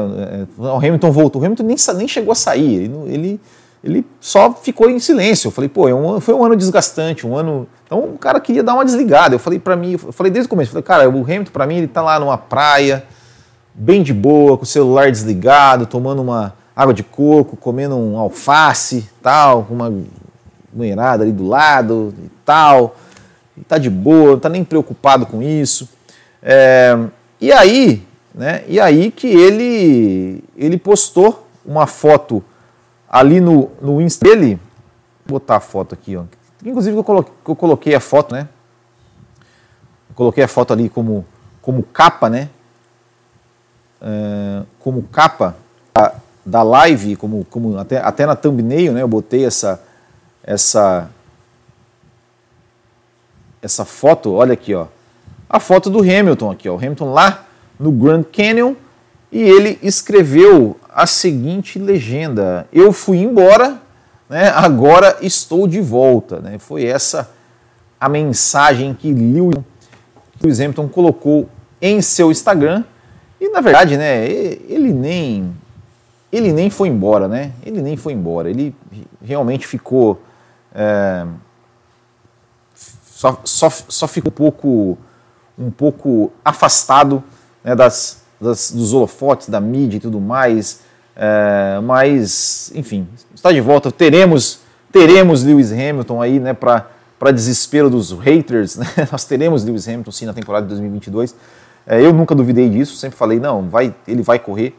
O Hamilton voltou, o Hamilton nem, nem chegou a sair, ele, ele, ele só ficou em silêncio. Eu falei, pô, é um, foi um ano desgastante, um ano. Então o cara queria dar uma desligada. Eu falei para mim, eu falei desde o começo, falei, cara, o Hamilton para mim ele tá lá numa praia, bem de boa, com o celular desligado, tomando uma água de coco, comendo um alface, tal, com uma mulherada ali do lado e tal. E tá de boa, não tá nem preocupado com isso. É, e aí, né, e aí que ele, ele postou uma foto ali no, no Insta dele, vou botar a foto aqui, ó. inclusive eu coloquei, eu coloquei a foto, né, eu coloquei a foto ali como, como capa, né, é, como capa da, da live, como, como até, até na thumbnail, né, eu botei essa, essa, essa foto, olha aqui, ó, a foto do Hamilton aqui, ó, o Hamilton lá no Grand Canyon, e ele escreveu a seguinte legenda: Eu fui embora, né, agora estou de volta. Né? Foi essa a mensagem que Lewis Hamilton colocou em seu Instagram. E na verdade, né, ele nem ele nem foi embora, né? Ele nem foi embora. Ele realmente ficou é, só, só, só ficou um pouco um pouco afastado né, das, das, dos holofotes, da mídia e tudo mais. É, mas, enfim, está de volta. Teremos, teremos Lewis Hamilton aí né, para desespero dos haters, né? nós teremos Lewis Hamilton sim na temporada de 2022. É, eu nunca duvidei disso, sempre falei, não, vai, ele vai correr.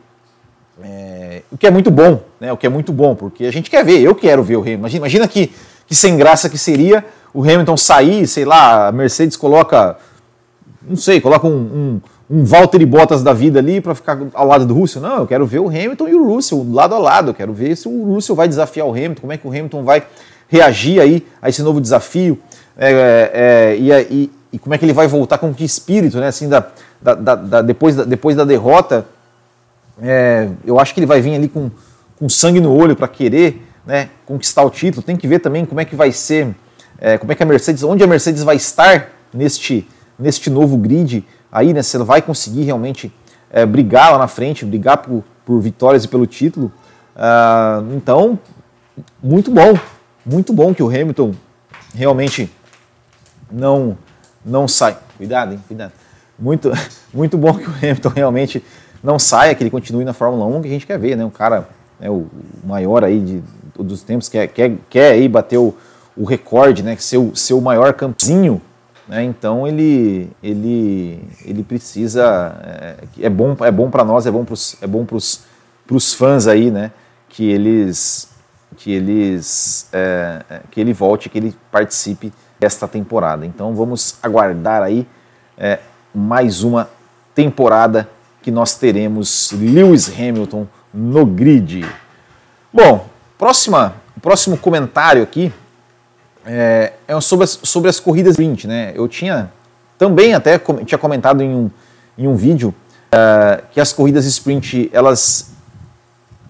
É, o que é muito bom, né? O que é muito bom, porque a gente quer ver, eu quero ver o Hamilton. Imagina, imagina que, que sem graça que seria o Hamilton sair, sei lá, a Mercedes coloca, não sei, coloca um, um, um Valtteri Bottas da vida ali para ficar ao lado do Russell. Não, eu quero ver o Hamilton e o Russell lado a lado. Eu quero ver se o Russell vai desafiar o Hamilton, como é que o Hamilton vai reagir aí a esse novo desafio é, é, e, e, e, como é que ele vai voltar com que espírito, né? Assim, da, da, da depois, da, depois da derrota, é, eu acho que ele vai vir ali com, com sangue no olho para querer né, conquistar o título. Tem que ver também como é que vai ser, é, como é que a Mercedes, onde a Mercedes vai estar neste, neste novo grid aí, né? Ela vai conseguir realmente é, brigar lá na frente, brigar por, por vitórias e pelo título. Ah, então, muito bom, muito bom que o Hamilton realmente não não sai. Cuidado, hein? Cuidado. Muito, muito bom que o Hamilton realmente não saia, que ele continue na Fórmula 1, que a gente quer ver, né? Um cara né, o maior aí de, dos tempos, quer, quer, quer aí bater o, o recorde, né? Ser o, ser o maior campeão, né? Então ele, ele, ele precisa. É, é bom, é bom para nós, é bom para os é bom pros fãs aí, né? Que eles que eles é, é, que ele volte, que ele participe desta temporada. Então vamos aguardar aí é, mais uma temporada que nós teremos Lewis Hamilton no grid. Bom, próxima, próximo comentário aqui é, é sobre, as, sobre as corridas sprint. Né? Eu tinha também até tinha comentado em um, em um vídeo é, que as corridas sprint elas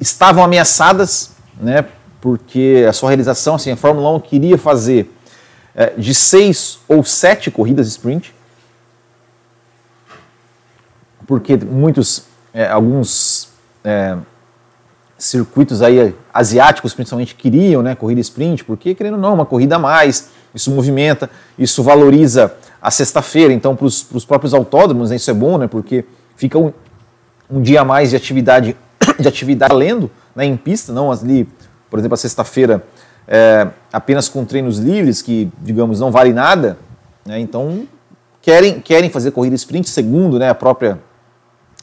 estavam ameaçadas né, porque a sua realização, assim, a Fórmula 1 queria fazer é, de seis ou sete corridas sprint, porque muitos, é, alguns é, circuitos aí asiáticos principalmente queriam, né, corrida sprint, porque querendo ou não, uma corrida a mais, isso movimenta, isso valoriza a sexta-feira, então para os próprios autódromos né, isso é bom, né, porque fica um, um dia a mais de atividade, de atividade lendo né, em pista, não ali por exemplo, a sexta-feira é, apenas com treinos livres, que, digamos, não vale nada, né? então querem, querem fazer corrida sprint, segundo né, a própria.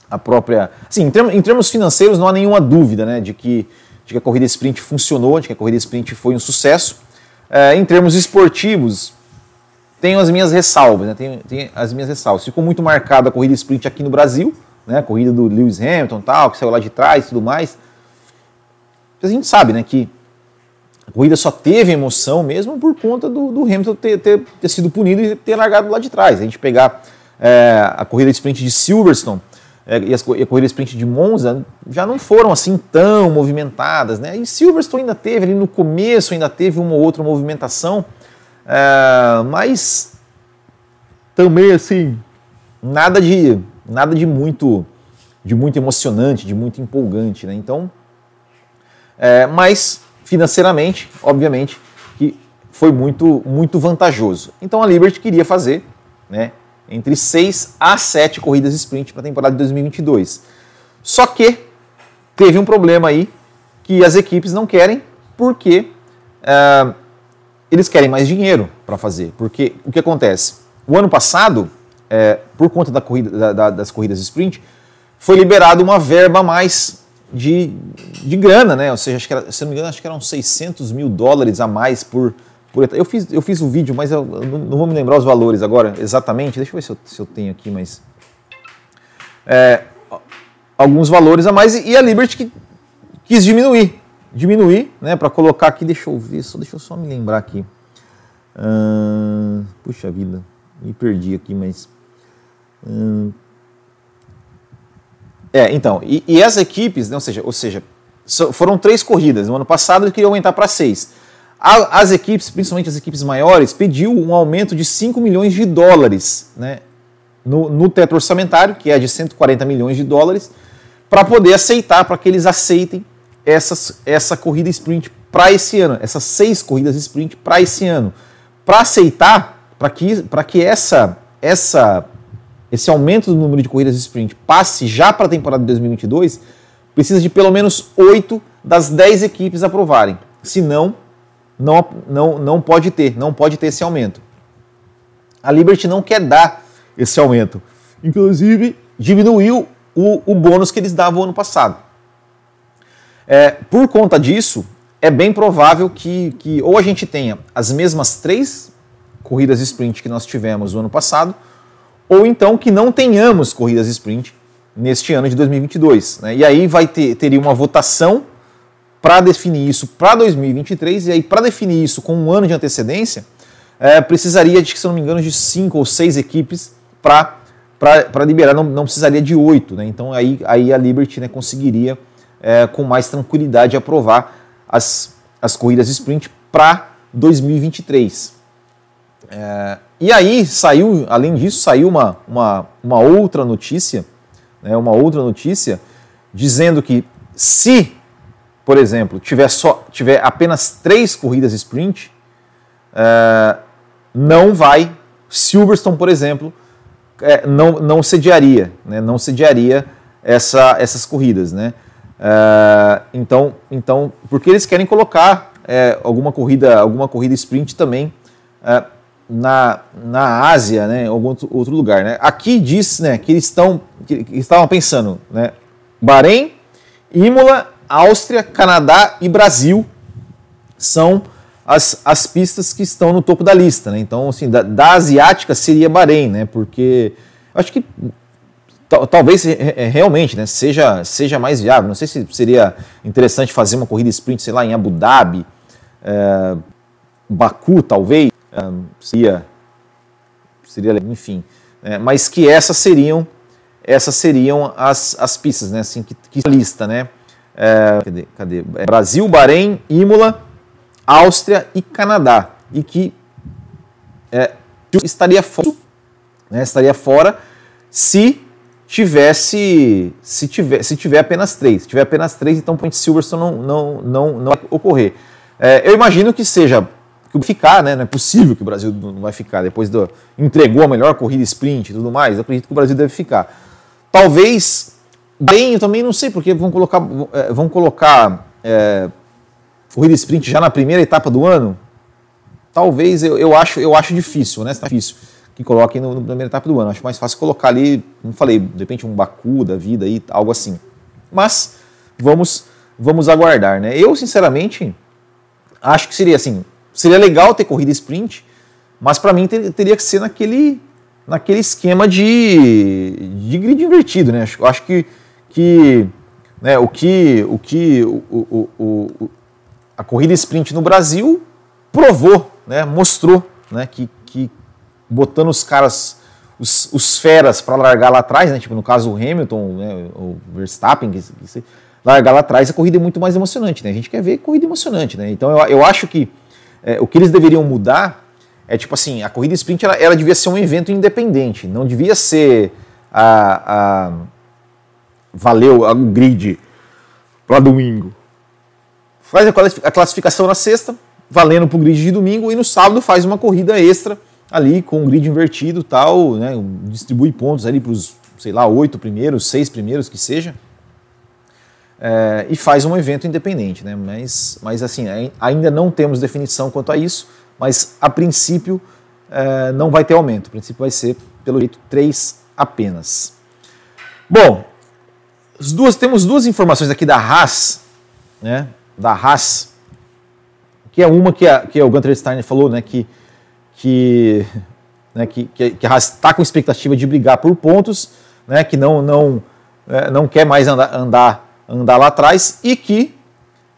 A própria assim, em, termos, em termos financeiros, não há nenhuma dúvida né, de, que, de que a corrida sprint funcionou, de que a corrida sprint foi um sucesso. É, em termos esportivos, tenho as minhas ressalvas, né? tenho, tenho, as minhas ressalvas. Ficou muito marcada a corrida sprint aqui no Brasil, né? a corrida do Lewis Hamilton, tal, que saiu lá de trás e tudo mais. A gente sabe né, que a corrida só teve emoção mesmo por conta do, do Hamilton ter, ter, ter, sido punido e ter largado lá de trás. A gente pegar é, a corrida de sprint de Silverstone e, as, e, a corrida sprint de Monza já não foram assim tão movimentadas. Né? E Silverstone ainda teve ali no começo, ainda teve uma ou outra movimentação, é, mas também assim, nada de, nada de muito de muito emocionante, de muito empolgante. Né? Então, é, mas financeiramente, obviamente, que foi muito, muito vantajoso. Então a Liberty queria fazer né, entre 6 a 7 corridas sprint para a temporada de 2022. Só que teve um problema aí que as equipes não querem, porque é, eles querem mais dinheiro para fazer. Porque o que acontece? O ano passado, é, por conta da corrida, da, da, das corridas sprint, foi liberado uma verba a mais de, de grana, né? Ou seja, acho que era, se não me engano, acho que eram 600 mil dólares a mais por eu fiz, eu fiz o vídeo, mas eu não, vou me lembrar os valores agora exatamente. Deixa eu ver se eu, se eu tenho aqui, mas. É, alguns valores a mais e a Liberty que quis diminuir. Diminuir, né? Para colocar aqui, deixa eu ver, só, deixa eu só me lembrar aqui. Hum, puxa vida, me perdi aqui, mas. Hum, é, então, e, e as equipes, né, ou seja, ou seja, foram três corridas. No ano passado ele queria aumentar para seis. As equipes, principalmente as equipes maiores, pediu um aumento de 5 milhões de dólares né, no, no teto orçamentário, que é de 140 milhões de dólares, para poder aceitar, para que eles aceitem essas, essa corrida sprint para esse ano, essas seis corridas sprint para esse ano. Para aceitar, para que, que essa, essa esse aumento do número de corridas sprint passe já para a temporada de 2022, precisa de pelo menos 8 das 10 equipes aprovarem. Se não, não, não, não pode ter, não pode ter esse aumento. A Liberty não quer dar esse aumento. Inclusive, diminuiu o, o bônus que eles davam ano passado. É, por conta disso, é bem provável que, que ou a gente tenha as mesmas três corridas sprint que nós tivemos no ano passado, ou então que não tenhamos corridas sprint neste ano de 2022. Né? E aí vai ter teria uma votação para definir isso para 2023, e aí para definir isso com um ano de antecedência, é, precisaria, de, se não me engano, de cinco ou seis equipes para liberar, não, não, precisaria de oito. Né? Então aí, aí a Liberty né, conseguiria é, com mais tranquilidade aprovar as, as corridas sprint para 2023. É, e aí saiu, além disso, saiu uma, uma, uma outra notícia, né, uma outra notícia dizendo que se, por exemplo, tiver, só, tiver apenas três corridas sprint, é, não vai, Silverstone, por exemplo, é, não, não sediaria, né, não sediaria essa, essas corridas, né? É, então, então, porque eles querem colocar é, alguma corrida, alguma corrida sprint também é, na, na Ásia, né, em algum outro lugar, né? Aqui diz, né, que eles estão, que estavam pensando, né, Bahrein, Imola, Áustria, Canadá e Brasil são as, as pistas que estão no topo da lista, né? Então, assim, da, da asiática seria Bahrein, né? Porque acho que talvez realmente né, seja, seja mais viável. Não sei se seria interessante fazer uma corrida sprint, sei lá, em Abu Dhabi, é, Baku, talvez. É, seria, seria, enfim. É, mas que essas seriam essas seriam as, as pistas, né? Assim, que, que lista, né? É, cadê? cadê? É, Brasil, Bahrein, Imola, Áustria e Canadá. E que é, estaria fora, né? estaria fora se tivesse se tiver se tiver apenas três se tiver apenas três então Point Silverstone não não não, não vai ocorrer é, eu imagino que seja que ficar né não é possível que o Brasil não vai ficar depois do entregou a melhor corrida sprint e tudo mais eu acredito que o Brasil deve ficar talvez bem eu também não sei porque vão colocar é, vão colocar é, corrida sprint já na primeira etapa do ano talvez eu, eu acho eu acho difícil né difícil que coloquem no primeira etapa do ano. Acho mais fácil colocar ali, como falei, de repente um Baku da vida aí, algo assim. Mas vamos vamos aguardar, né? Eu sinceramente acho que seria assim, seria legal ter corrida sprint, mas para mim ter, teria que ser naquele naquele esquema de, de grid invertido, né? Acho, acho que que né, o que o que o, o, o, a corrida sprint no Brasil provou, né? Mostrou, né? Que, que botando os caras, os, os feras para largar lá atrás, né? Tipo, no caso o Hamilton, né? o Verstappen, que, que largar lá atrás, a corrida é muito mais emocionante, né? A gente quer ver corrida emocionante, né? Então eu, eu acho que é, o que eles deveriam mudar é tipo assim, a corrida sprint ela, ela devia ser um evento independente, não devia ser a, a valeu a grid para domingo. Faz a classificação na sexta, valendo para o grid de domingo e no sábado faz uma corrida extra ali com o grid invertido tal, né, distribui pontos ali para os, sei lá, oito primeiros, seis primeiros que seja, é, e faz um evento independente, né, mas, mas assim, ainda não temos definição quanto a isso, mas a princípio é, não vai ter aumento, a princípio vai ser, pelo jeito, três apenas. Bom, duas, temos duas informações aqui da Haas, né, da Haas, que é uma que, a, que o Gunter Steiner falou, né, que que, né, que, que, que está com expectativa de brigar por pontos, né, que não, não, é, não quer mais andar, andar, andar lá atrás e que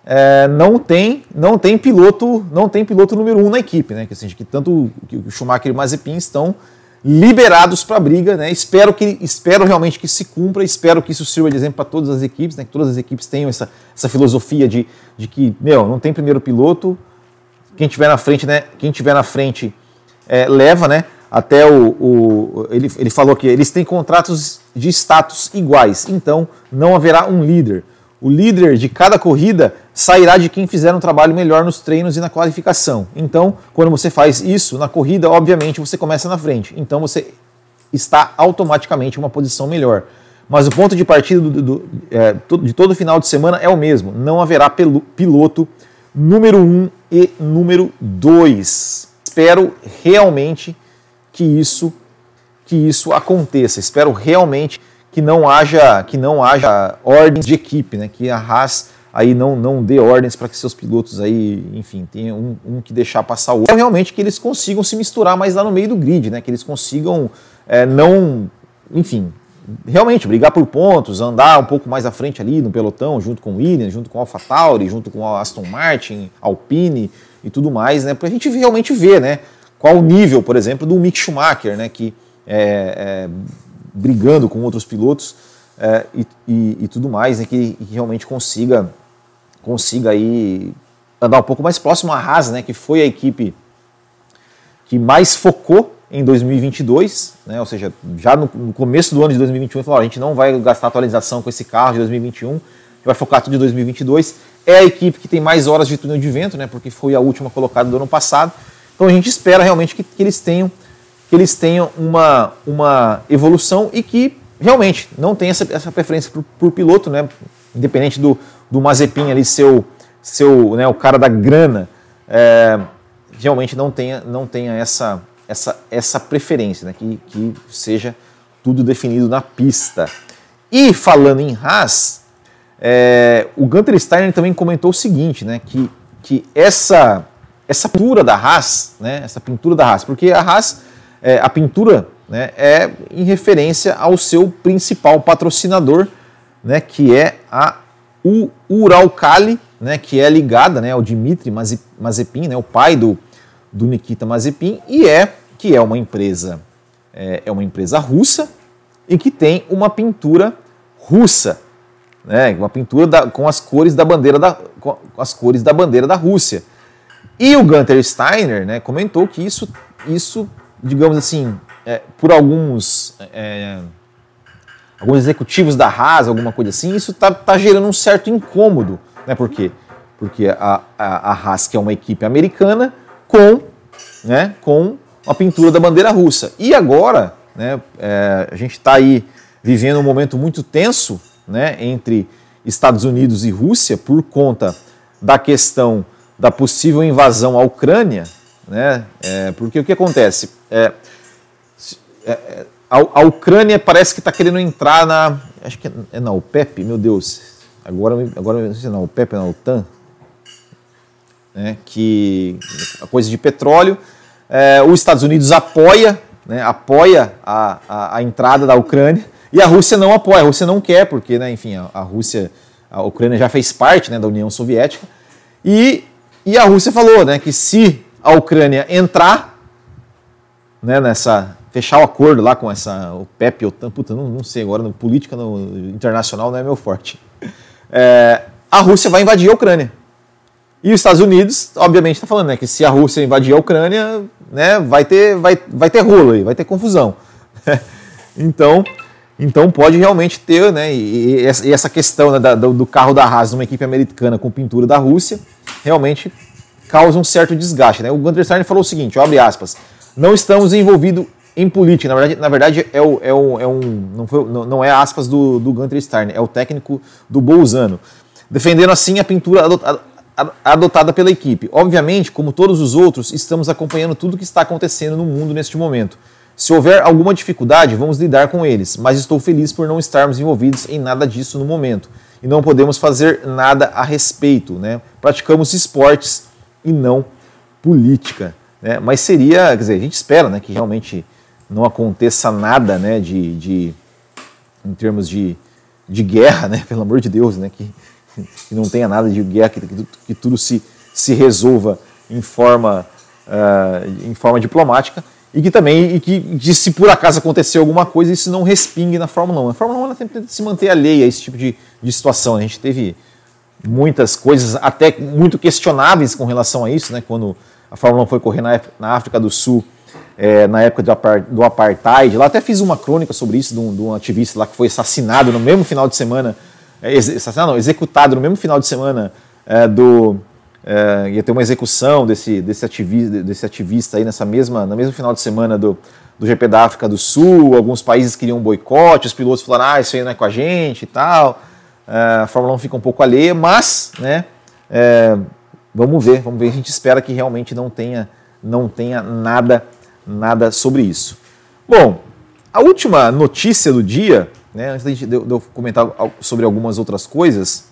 é, não tem não tem piloto não tem piloto número um na equipe, né? Que, assim, que tanto o Schumacher e o Mazepin estão liberados para a briga, né? Espero que espero realmente que se cumpra, espero que isso sirva de exemplo para todas as equipes, né? Que todas as equipes tenham essa, essa filosofia de, de que meu não tem primeiro piloto, quem tiver na frente, né? Quem tiver na frente é, leva, né? Até o, o ele, ele falou que eles têm contratos de status iguais, então não haverá um líder. O líder de cada corrida sairá de quem fizer um trabalho melhor nos treinos e na qualificação. Então, quando você faz isso na corrida, obviamente você começa na frente. Então você está automaticamente em uma posição melhor. Mas o ponto de partida do, do, é, de todo final de semana é o mesmo. Não haverá piloto número 1 um e número 2. Espero realmente que isso que isso aconteça. Espero realmente que não haja que não haja ordens de equipe, né? Que a Haas aí não, não dê ordens para que seus pilotos aí, enfim, tenham um, um, que deixar passar o outro. É realmente que eles consigam se misturar mais lá no meio do grid, né? Que eles consigam é, não, enfim, realmente brigar por pontos, andar um pouco mais à frente ali no pelotão, junto com o Williams, junto com o AlphaTauri, junto com o Aston Martin, Alpine e tudo mais, né? Para a gente realmente ver, né? Qual o nível, por exemplo, do Mick Schumacher, né? Que é, é, brigando com outros pilotos é, e, e, e, tudo mais, né? Que, que realmente consiga consiga aí andar um pouco mais próximo à Haas, né, que foi a equipe que mais focou em 2022, né, ou seja, já no, no começo do ano de 2021, falou, a gente não vai gastar atualização com esse carro de 2021, a gente vai focar tudo em 2022. É a equipe que tem mais horas de túnel de vento, né, porque foi a última colocada do ano passado. Então a gente espera realmente que, que eles tenham que eles tenham uma, uma evolução e que realmente não tenha essa, essa preferência por, piloto, né, independente do, do Mazepin ali seu seu né, o cara da grana é, realmente não tenha não tenha essa essa essa preferência né, que, que seja tudo definido na pista. E falando em Haas é, o Gunter Steiner também comentou o seguinte né? Que que essa essa pintura da Haas né? Essa pintura da Haas porque a Haas é, a pintura né, é em referência ao seu principal patrocinador né, que é a o Uralkali, né, que é ligada né, ao Dmitry Mazepin, né, o pai do, do Nikita Mazepin, e é que é uma empresa é, é uma empresa russa e que tem uma pintura russa, né, uma pintura da, com as cores da bandeira da com as cores da bandeira da Rússia. E o Gunter Steiner né, comentou que isso, isso digamos assim, é, por alguns é, alguns executivos da Haas, alguma coisa assim, isso está tá gerando um certo incômodo. Né? Por quê? Porque a, a, a Haas, que é uma equipe americana, com, né, com a pintura da bandeira russa. E agora, né, é, a gente está aí vivendo um momento muito tenso né, entre Estados Unidos e Rússia por conta da questão da possível invasão à Ucrânia, né, é, porque o que acontece? É, é a, a Ucrânia parece que está querendo entrar na. Acho que é, é na OPEP, meu Deus. Agora, agora não sei se é na OPEP ou na OTAN. Né, que a coisa de petróleo. É, os Estados Unidos apoia, né, apoia a, a, a, entrada da Ucrânia e a Rússia não apoia, a Rússia não quer, porque, né, enfim, a, a Rússia, a Ucrânia já fez parte né, da União Soviética e, e a Rússia falou né, que se a Ucrânia entrar né, nessa, fechar o acordo lá com essa, o PEP, OTAN, puta, não, não sei agora, no, política no, internacional não é meu forte. É, a Rússia vai invadir a Ucrânia. E os Estados Unidos, obviamente, está falando né, que se a Rússia invadir a Ucrânia, né, vai, ter, vai, vai ter rolo aí, vai ter confusão. então, então pode realmente ter, né, e, e essa questão né, da, do carro da Haas numa equipe americana com pintura da Rússia, realmente causa um certo desgaste. Né? O Gunter Steiner falou o seguinte, abre aspas, não estamos envolvidos em política. Na verdade, na verdade é, o, é, o, é um. Não, foi, não, não, é aspas do, do Gunter Steiner, é o técnico do Bolzano. Defendendo assim a pintura adotada, adotada pela equipe. Obviamente, como todos os outros, estamos acompanhando tudo o que está acontecendo no mundo neste momento. Se houver alguma dificuldade, vamos lidar com eles, mas estou feliz por não estarmos envolvidos em nada disso no momento. E não podemos fazer nada a respeito. Né? Praticamos esportes e não política. Né? Mas seria, quer dizer, a gente espera né, que realmente não aconteça nada né, de, de em termos de, de guerra, né, pelo amor de Deus, né, que, que não tenha nada de guerra, que, que tudo se, se resolva em forma, uh, em forma diplomática e que também, e que, que, se por acaso acontecer alguma coisa, isso não respingue na Fórmula 1. A Fórmula 1 ela tem se manter alheia a esse tipo de, de situação. A gente teve muitas coisas até muito questionáveis com relação a isso, né, quando a Fórmula 1 foi correr na, na África do Sul é, na época do, do apartheid. Lá até fiz uma crônica sobre isso, de um, de um ativista lá que foi assassinado no mesmo final de semana, é, assassinado não, executado no mesmo final de semana é, do... Ia ter uma execução desse, desse, ativista, desse ativista aí nessa mesma, no mesmo final de semana do, do GP da África do Sul, alguns países queriam um boicote, os pilotos falaram, ah, isso aí não é com a gente e tal. É, a Fórmula 1 fica um pouco alheia, mas, né, é, vamos ver, vamos ver. A gente espera que realmente não tenha, não tenha nada, nada sobre isso. Bom, a última notícia do dia, né, antes de eu comentar sobre algumas outras coisas,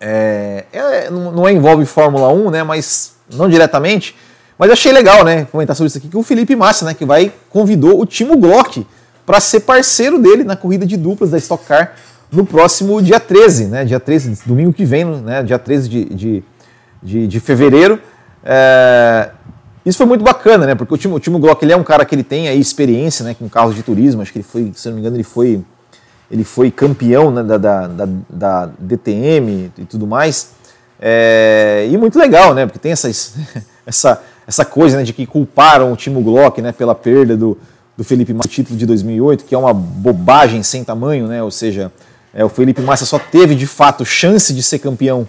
é, é, não é envolve Fórmula 1, né, mas não diretamente, mas achei legal, né, comentar sobre isso aqui, que o Felipe Massa, né, que vai, convidou o Timo Glock para ser parceiro dele na corrida de duplas da Stock Car no próximo dia 13, né, dia 13, domingo que vem, né, dia 13 de, de, de, de fevereiro. É, isso foi muito bacana, né, porque o Timo, o Timo Glock ele é um cara que ele tem aí experiência, né, com carros de turismo, acho que ele foi, se não me engano, ele foi ele foi campeão né, da, da, da, da, DTM e tudo mais. É, e muito legal, né? Porque tem essa, essa, essa coisa né, de que culparam o Timo Glock né, pela perda do, do Felipe Massa, título de 2008, que é uma bobagem sem tamanho, né? Ou seja, é, o Felipe Massa só teve de fato chance de ser campeão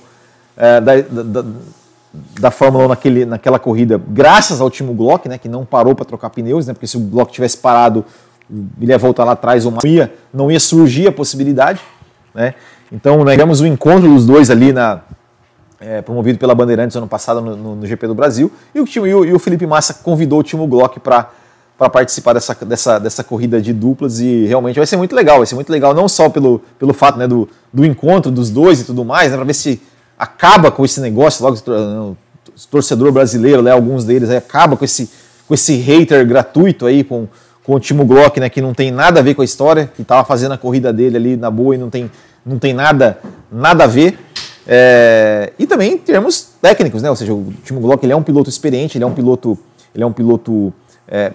é, da, da, da, Fórmula 1 naquele, naquela corrida, graças ao Timo Glock, né? Que não parou para trocar pneus, né? Porque se o Glock tivesse parado, ele ia voltar lá atrás, não ia, não ia surgir a possibilidade. Né? Então, nós tivemos o encontro dos dois ali na, é, promovido pela Bandeirantes ano passado no, no, no GP do Brasil, e o, e o, e o Felipe Massa convidou o Timo Glock para para participar dessa, dessa, dessa corrida de duplas e realmente vai ser muito legal, vai ser muito legal não só pelo, pelo fato né, do, do encontro dos dois e tudo mais, né, para ver se acaba com esse negócio, logo o torcedor brasileiro, né, alguns deles aí, acaba com esse, com esse hater gratuito aí, com, com o Timo Glock, né, que não tem nada a ver com a história, que estava fazendo a corrida dele ali na boa e não tem, não tem nada, nada a ver. É, e também em termos técnicos, né? Ou seja, o Timo Glock ele é um piloto experiente, ele é um piloto, ele é um piloto é,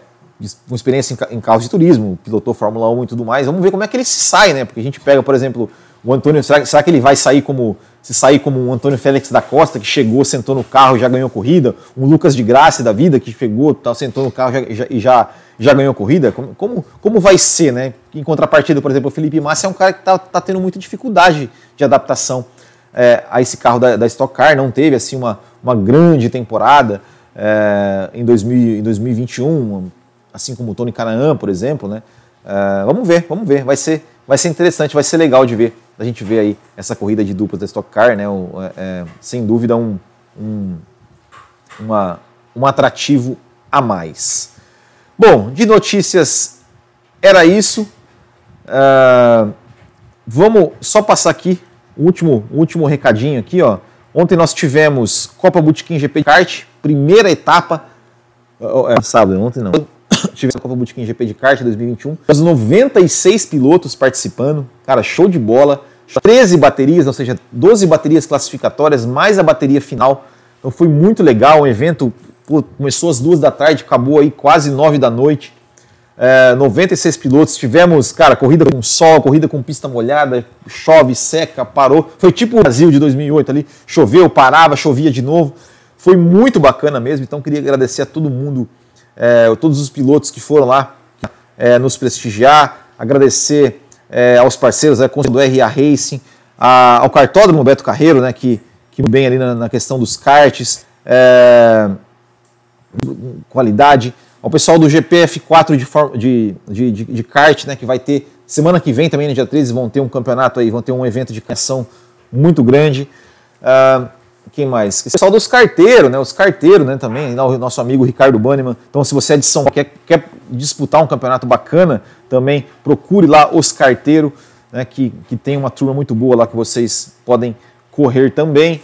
com experiência em, em carros de turismo, pilotou Fórmula 1 e tudo mais. Vamos ver como é que ele se sai, né? Porque a gente pega, por exemplo, o Antônio, será, será que ele vai sair como se sair como um Antônio Félix da Costa, que chegou, sentou no carro e já ganhou corrida, um Lucas de Graça da vida, que chegou, tá, sentou no carro e já, já, já ganhou corrida, como, como, como vai ser, né? Em contrapartida, por exemplo, o Felipe Massa é um cara que está tá tendo muita dificuldade de adaptação é, a esse carro da, da Stock Car, não teve assim uma, uma grande temporada é, em, 2000, em 2021, assim como o Tony Canaan, por exemplo, né? É, vamos ver, vamos ver, vai ser, vai ser interessante, vai ser legal de ver, a gente ver aí essa corrida de duplas da Stock Car, né? O, é, sem dúvida um, um, uma, um atrativo a mais. Bom, de notícias era isso. Uh, vamos só passar aqui o último, último recadinho aqui, ó. Ontem nós tivemos Copa Botequim GP de kart, primeira etapa. É, sábado, ontem não. Tivemos a Copa Botequim GP de kart 2021. Os 96 pilotos participando. Cara, show de bola. 13 baterias, ou seja, 12 baterias classificatórias, mais a bateria final. Então foi muito legal. O evento pô, começou às duas da tarde, acabou aí quase nove da noite. É, 96 pilotos, tivemos, cara, corrida com sol, corrida com pista molhada, chove, seca, parou. Foi tipo o Brasil de 2008 ali, choveu, parava, chovia de novo. Foi muito bacana mesmo, então queria agradecer a todo mundo, é, todos os pilotos que foram lá é, nos prestigiar, agradecer é, aos parceiros, é, do RA Racing, a, ao cartódromo Beto Carreiro, né, que, que bem ali na, na questão dos karts, é, qualidade, ao pessoal do GPF4 de, de, de, de, kart, né, que vai ter semana que vem também, no dia 13, vão ter um campeonato aí, vão ter um evento de criação muito grande. Uh, quem mais? O pessoal dos carteiros, né? Os carteiros, né? Também, o nosso amigo Ricardo Banniman. Então, se você é de São Paulo, quer, quer disputar um campeonato bacana, também procure lá os carteiros, né? Que, que tem uma turma muito boa lá que vocês podem correr também.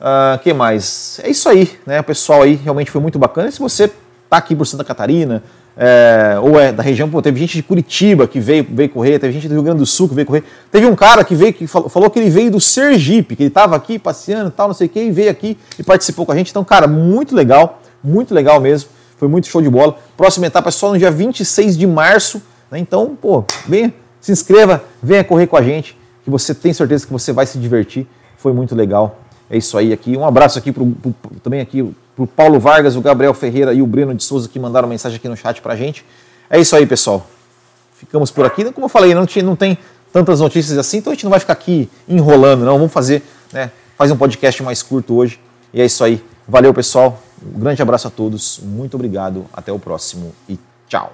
Uh, mais? É isso aí, né? O pessoal aí realmente foi muito bacana. E se você tá aqui por Santa Catarina, é, ou é da região, pô, teve gente de Curitiba que veio, veio correr, teve gente do Rio Grande do Sul que veio correr. Teve um cara que veio que falou, falou que ele veio do Sergipe, que ele estava aqui passeando tal, não sei o que, e veio aqui e participou com a gente. Então, cara, muito legal, muito legal mesmo. Foi muito show de bola. Próxima etapa é só no dia 26 de março. Né? Então, pô, venha, se inscreva, venha correr com a gente, que você tem certeza que você vai se divertir. Foi muito legal. É isso aí aqui. Um abraço aqui pro, pro, também aqui pro Paulo Vargas, o Gabriel Ferreira e o Breno de Souza que mandaram mensagem aqui no chat pra gente. É isso aí, pessoal. Ficamos por aqui. Como eu falei, não, não tem tantas notícias assim, então a gente não vai ficar aqui enrolando, não. Vamos fazer, né, fazer um podcast mais curto hoje. E é isso aí. Valeu, pessoal. Um grande abraço a todos. Muito obrigado. Até o próximo e tchau.